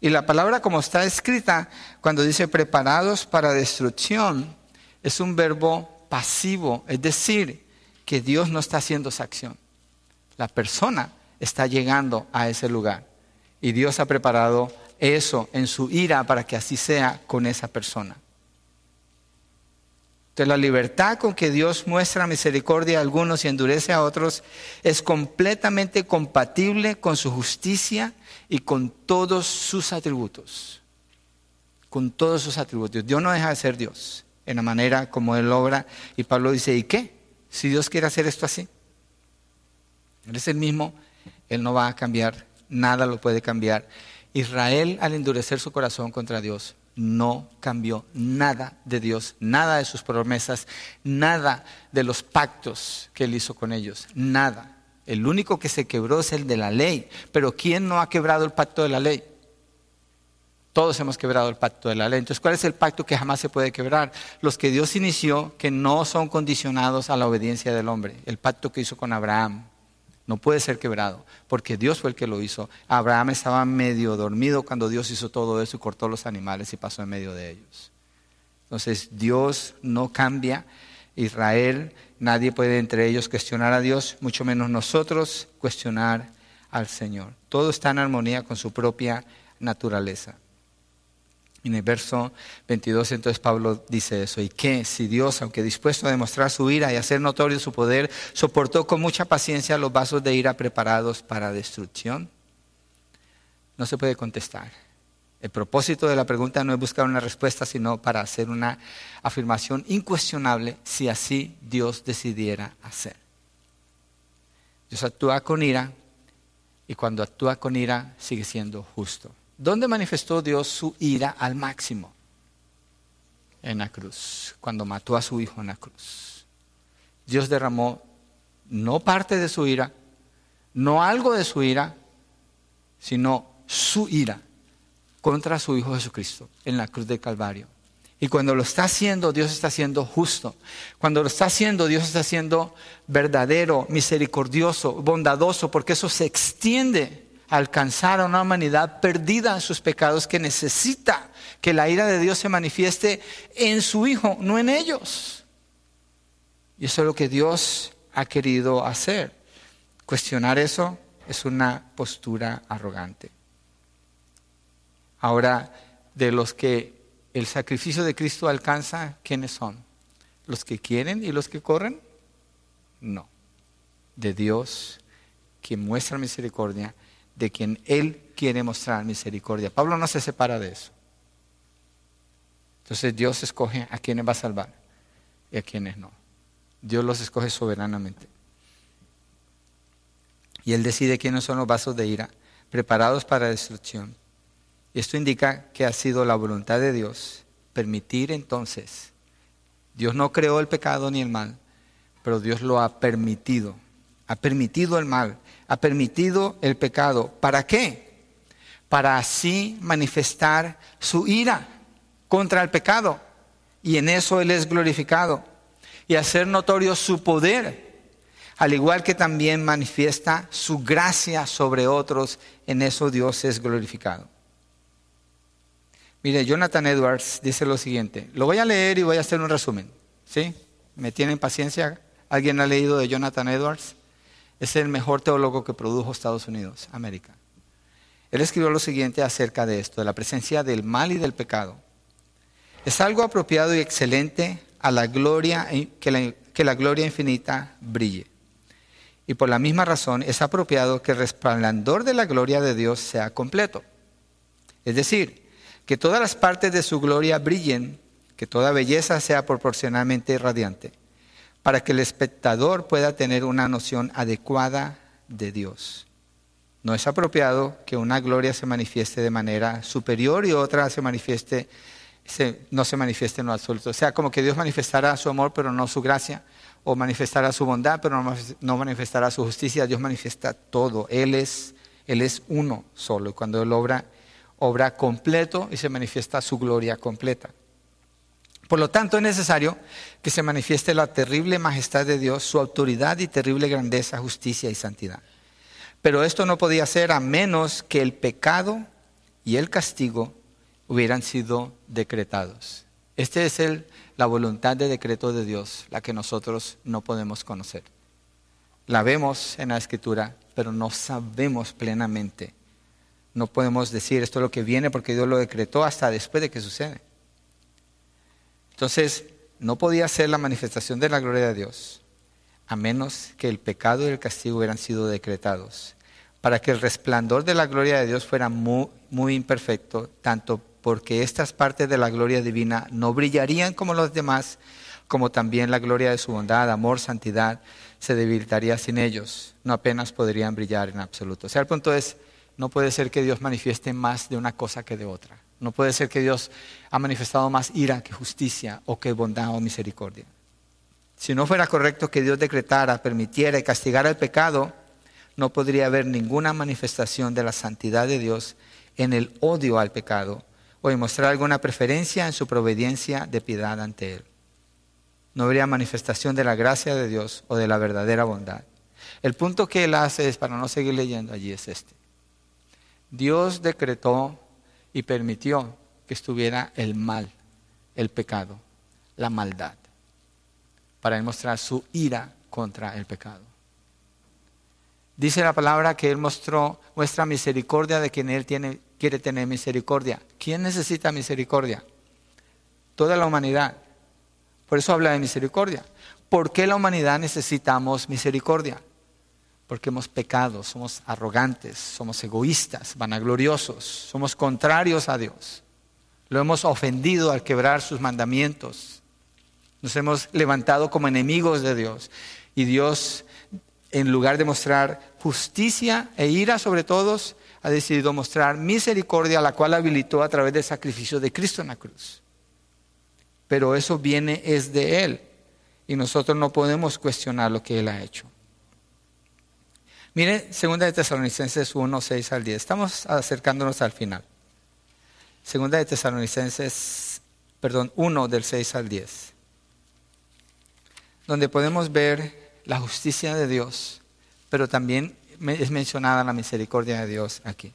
Y la palabra como está escrita, cuando dice preparados para destrucción, es un verbo pasivo, es decir, que Dios no está haciendo esa acción. La persona está llegando a ese lugar y Dios ha preparado eso en su ira para que así sea con esa persona. Entonces la libertad con que Dios muestra misericordia a algunos y endurece a otros es completamente compatible con su justicia y con todos sus atributos. Con todos sus atributos. Dios no deja de ser Dios en la manera como Él obra. Y Pablo dice, ¿y qué? Si Dios quiere hacer esto así. Él es el mismo, Él no va a cambiar, nada lo puede cambiar. Israel al endurecer su corazón contra Dios no cambió nada de Dios, nada de sus promesas, nada de los pactos que Él hizo con ellos, nada. El único que se quebró es el de la ley. Pero ¿quién no ha quebrado el pacto de la ley? Todos hemos quebrado el pacto de la ley. Entonces, ¿cuál es el pacto que jamás se puede quebrar? Los que Dios inició, que no son condicionados a la obediencia del hombre. El pacto que hizo con Abraham. No puede ser quebrado, porque Dios fue el que lo hizo. Abraham estaba medio dormido cuando Dios hizo todo eso y cortó los animales y pasó en medio de ellos. Entonces, Dios no cambia. Israel Nadie puede entre ellos cuestionar a Dios, mucho menos nosotros cuestionar al Señor. Todo está en armonía con su propia naturaleza. En el verso 22 entonces Pablo dice eso, ¿y qué? Si Dios, aunque dispuesto a demostrar su ira y hacer notorio su poder, soportó con mucha paciencia los vasos de ira preparados para destrucción, no se puede contestar. El propósito de la pregunta no es buscar una respuesta, sino para hacer una afirmación incuestionable si así Dios decidiera hacer. Dios actúa con ira y cuando actúa con ira sigue siendo justo. ¿Dónde manifestó Dios su ira al máximo? En la cruz, cuando mató a su hijo en la cruz. Dios derramó no parte de su ira, no algo de su ira, sino su ira contra su Hijo Jesucristo en la cruz del Calvario. Y cuando lo está haciendo, Dios está siendo justo. Cuando lo está haciendo, Dios está siendo verdadero, misericordioso, bondadoso, porque eso se extiende alcanzar a una humanidad perdida en sus pecados que necesita que la ira de Dios se manifieste en su Hijo, no en ellos. Y eso es lo que Dios ha querido hacer. Cuestionar eso es una postura arrogante. Ahora, de los que el sacrificio de Cristo alcanza, ¿quiénes son? ¿Los que quieren y los que corren? No. De Dios, quien muestra misericordia, de quien Él quiere mostrar misericordia. Pablo no se separa de eso. Entonces Dios escoge a quienes va a salvar y a quienes no. Dios los escoge soberanamente. Y Él decide quiénes son los vasos de ira, preparados para destrucción esto indica que ha sido la voluntad de Dios permitir entonces. Dios no creó el pecado ni el mal, pero Dios lo ha permitido. Ha permitido el mal, ha permitido el pecado. ¿Para qué? Para así manifestar su ira contra el pecado. Y en eso Él es glorificado. Y hacer notorio su poder, al igual que también manifiesta su gracia sobre otros, en eso Dios es glorificado. Mire, Jonathan Edwards dice lo siguiente. Lo voy a leer y voy a hacer un resumen. ¿Sí? ¿Me tienen paciencia? ¿Alguien ha leído de Jonathan Edwards? Es el mejor teólogo que produjo Estados Unidos, América. Él escribió lo siguiente acerca de esto, de la presencia del mal y del pecado. Es algo apropiado y excelente a la gloria, que la, que la gloria infinita brille. Y por la misma razón es apropiado que el resplandor de la gloria de Dios sea completo. Es decir, que todas las partes de su gloria brillen, que toda belleza sea proporcionalmente radiante, para que el espectador pueda tener una noción adecuada de Dios. No es apropiado que una gloria se manifieste de manera superior y otra se manifieste, no se manifieste en lo absoluto. O sea, como que Dios manifestará su amor, pero no su gracia, o manifestará su bondad, pero no manifestará su justicia. Dios manifiesta todo. Él es, Él es uno solo. Y cuando Él obra obra completo y se manifiesta su gloria completa. Por lo tanto, es necesario que se manifieste la terrible majestad de Dios, su autoridad y terrible grandeza, justicia y santidad. Pero esto no podía ser a menos que el pecado y el castigo hubieran sido decretados. Esta es el, la voluntad de decreto de Dios, la que nosotros no podemos conocer. La vemos en la escritura, pero no sabemos plenamente. No podemos decir esto es lo que viene porque Dios lo decretó hasta después de que sucede. Entonces, no podía ser la manifestación de la gloria de Dios a menos que el pecado y el castigo hubieran sido decretados, para que el resplandor de la gloria de Dios fuera muy, muy imperfecto, tanto porque estas partes de la gloria divina no brillarían como los demás, como también la gloria de su bondad, amor, santidad, se debilitaría sin ellos, no apenas podrían brillar en absoluto. O sea, el punto es, no puede ser que Dios manifieste más de una cosa que de otra. No puede ser que Dios ha manifestado más ira que justicia o que bondad o misericordia. Si no fuera correcto que Dios decretara, permitiera y castigara el pecado, no podría haber ninguna manifestación de la santidad de Dios en el odio al pecado o en mostrar alguna preferencia en su providencia de piedad ante Él. No habría manifestación de la gracia de Dios o de la verdadera bondad. El punto que Él hace es, para no seguir leyendo allí, es este. Dios decretó y permitió que estuviera el mal, el pecado, la maldad, para demostrar su ira contra el pecado. Dice la palabra que Él mostró, muestra misericordia de quien Él tiene, quiere tener misericordia. ¿Quién necesita misericordia? Toda la humanidad. Por eso habla de misericordia. ¿Por qué la humanidad necesitamos misericordia? Porque hemos pecado, somos arrogantes, somos egoístas, vanagloriosos, somos contrarios a Dios. Lo hemos ofendido al quebrar sus mandamientos. Nos hemos levantado como enemigos de Dios. Y Dios, en lugar de mostrar justicia e ira sobre todos, ha decidido mostrar misericordia, la cual habilitó a través del sacrificio de Cristo en la cruz. Pero eso viene es de Él. Y nosotros no podemos cuestionar lo que Él ha hecho. Mire, segunda de Tesalonicenses 1, 6 al 10. Estamos acercándonos al final. Segunda de Tesalonicenses, perdón, 1 del 6 al 10. Donde podemos ver la justicia de Dios, pero también es mencionada la misericordia de Dios aquí.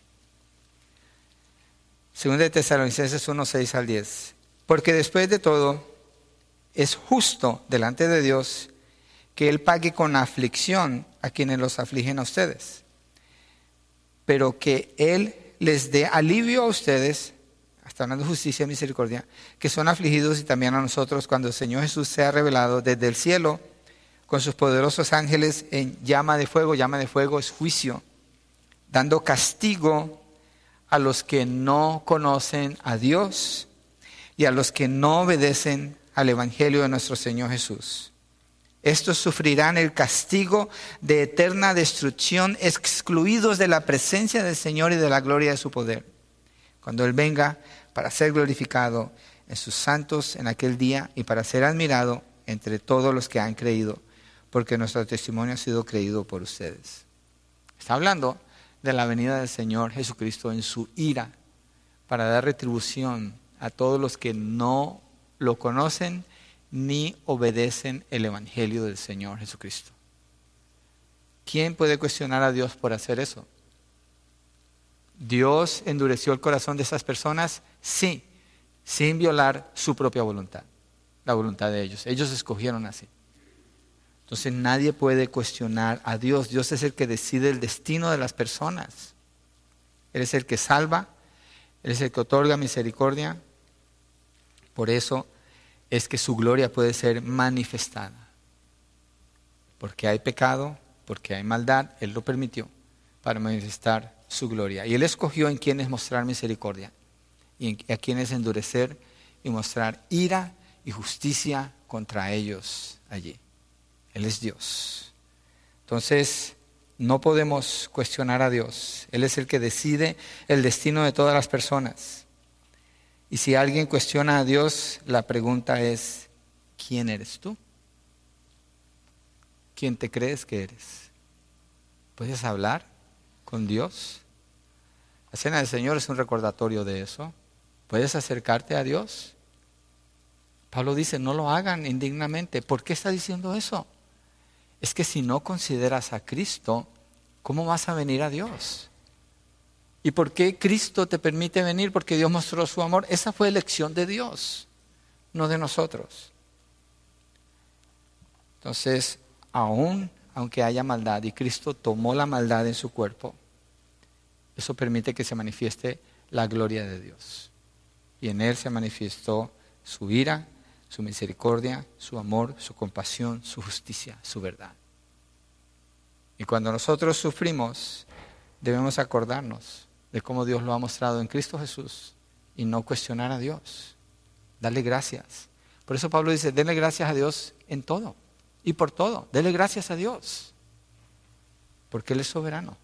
Segunda de Tesalonicenses 1, 6 al 10. Porque después de todo, es justo delante de Dios que Él pague con aflicción a quienes los afligen a ustedes, pero que Él les dé alivio a ustedes, hasta hablando de justicia y misericordia, que son afligidos y también a nosotros cuando el Señor Jesús sea revelado desde el cielo con sus poderosos ángeles en llama de fuego, llama de fuego es juicio, dando castigo a los que no conocen a Dios y a los que no obedecen al Evangelio de nuestro Señor Jesús. Estos sufrirán el castigo de eterna destrucción, excluidos de la presencia del Señor y de la gloria de su poder. Cuando Él venga para ser glorificado en sus santos en aquel día y para ser admirado entre todos los que han creído, porque nuestro testimonio ha sido creído por ustedes. Está hablando de la venida del Señor Jesucristo en su ira para dar retribución a todos los que no lo conocen ni obedecen el Evangelio del Señor Jesucristo. ¿Quién puede cuestionar a Dios por hacer eso? ¿Dios endureció el corazón de esas personas? Sí, sin violar su propia voluntad, la voluntad de ellos. Ellos escogieron así. Entonces nadie puede cuestionar a Dios. Dios es el que decide el destino de las personas. Él es el que salva, Él es el que otorga misericordia. Por eso es que su gloria puede ser manifestada. Porque hay pecado, porque hay maldad, Él lo permitió para manifestar su gloria. Y Él escogió en quienes mostrar misericordia y a quienes endurecer y mostrar ira y justicia contra ellos allí. Él es Dios. Entonces, no podemos cuestionar a Dios. Él es el que decide el destino de todas las personas. Y si alguien cuestiona a Dios, la pregunta es, ¿quién eres tú? ¿Quién te crees que eres? ¿Puedes hablar con Dios? La cena del Señor es un recordatorio de eso. ¿Puedes acercarte a Dios? Pablo dice, no lo hagan indignamente. ¿Por qué está diciendo eso? Es que si no consideras a Cristo, ¿cómo vas a venir a Dios? ¿Y por qué Cristo te permite venir? Porque Dios mostró su amor. Esa fue elección de Dios, no de nosotros. Entonces, aún aunque haya maldad y Cristo tomó la maldad en su cuerpo, eso permite que se manifieste la gloria de Dios. Y en Él se manifestó su ira, su misericordia, su amor, su compasión, su justicia, su verdad. Y cuando nosotros sufrimos, debemos acordarnos de cómo Dios lo ha mostrado en Cristo Jesús y no cuestionar a Dios. Darle gracias. Por eso Pablo dice, denle gracias a Dios en todo y por todo. Dele gracias a Dios. Porque Él es soberano.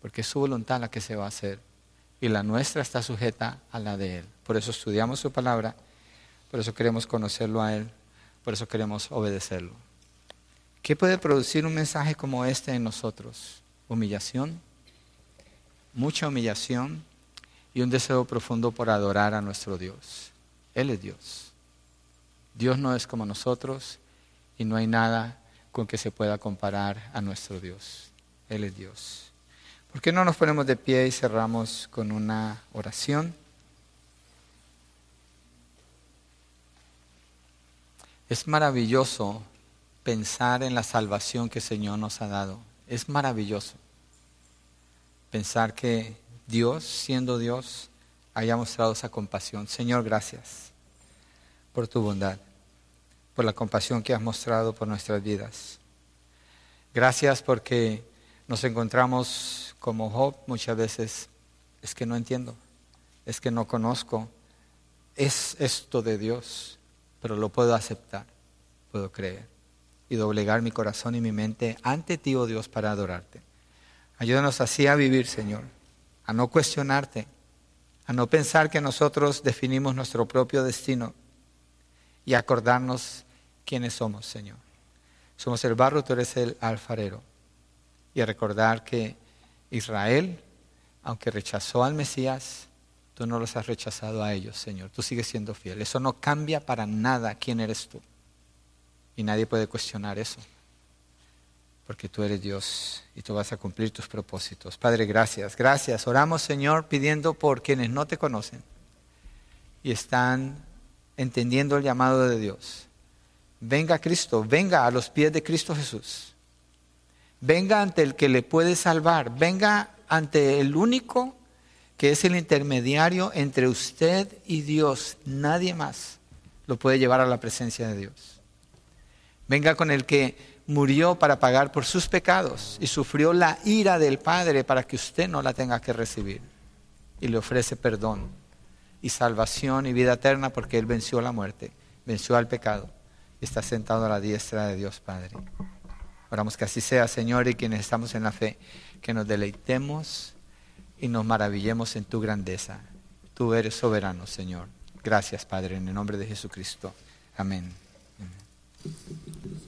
Porque es su voluntad la que se va a hacer. Y la nuestra está sujeta a la de Él. Por eso estudiamos su palabra. Por eso queremos conocerlo a Él. Por eso queremos obedecerlo. ¿Qué puede producir un mensaje como este en nosotros? Humillación, mucha humillación y un deseo profundo por adorar a nuestro Dios. Él es Dios. Dios no es como nosotros y no hay nada con que se pueda comparar a nuestro Dios. Él es Dios. ¿Por qué no nos ponemos de pie y cerramos con una oración? Es maravilloso pensar en la salvación que el Señor nos ha dado. Es maravilloso pensar que Dios, siendo Dios, haya mostrado esa compasión. Señor, gracias por tu bondad por la compasión que has mostrado por nuestras vidas. Gracias porque nos encontramos como Job muchas veces, es que no entiendo, es que no conozco, es esto de Dios, pero lo puedo aceptar, puedo creer y doblegar mi corazón y mi mente ante ti, oh Dios, para adorarte. Ayúdanos así a vivir, Señor, a no cuestionarte, a no pensar que nosotros definimos nuestro propio destino y acordarnos quiénes somos, Señor. Somos el barro, tú eres el alfarero. Y recordar que Israel, aunque rechazó al Mesías, tú no los has rechazado a ellos, Señor. Tú sigues siendo fiel. Eso no cambia para nada quién eres tú. Y nadie puede cuestionar eso. Porque tú eres Dios y tú vas a cumplir tus propósitos. Padre, gracias. Gracias. Oramos, Señor, pidiendo por quienes no te conocen y están entendiendo el llamado de Dios venga Cristo, venga a los pies de Cristo Jesús. Venga ante el que le puede salvar, venga ante el único que es el intermediario entre usted y Dios. Nadie más lo puede llevar a la presencia de Dios. Venga con el que murió para pagar por sus pecados y sufrió la ira del Padre para que usted no la tenga que recibir. Y le ofrece perdón y salvación y vida eterna porque Él venció la muerte, venció al pecado está sentado a la diestra de Dios Padre. Oramos que así sea, Señor, y quienes estamos en la fe, que nos deleitemos y nos maravillemos en tu grandeza. Tú eres soberano, Señor. Gracias, Padre, en el nombre de Jesucristo. Amén. Amén.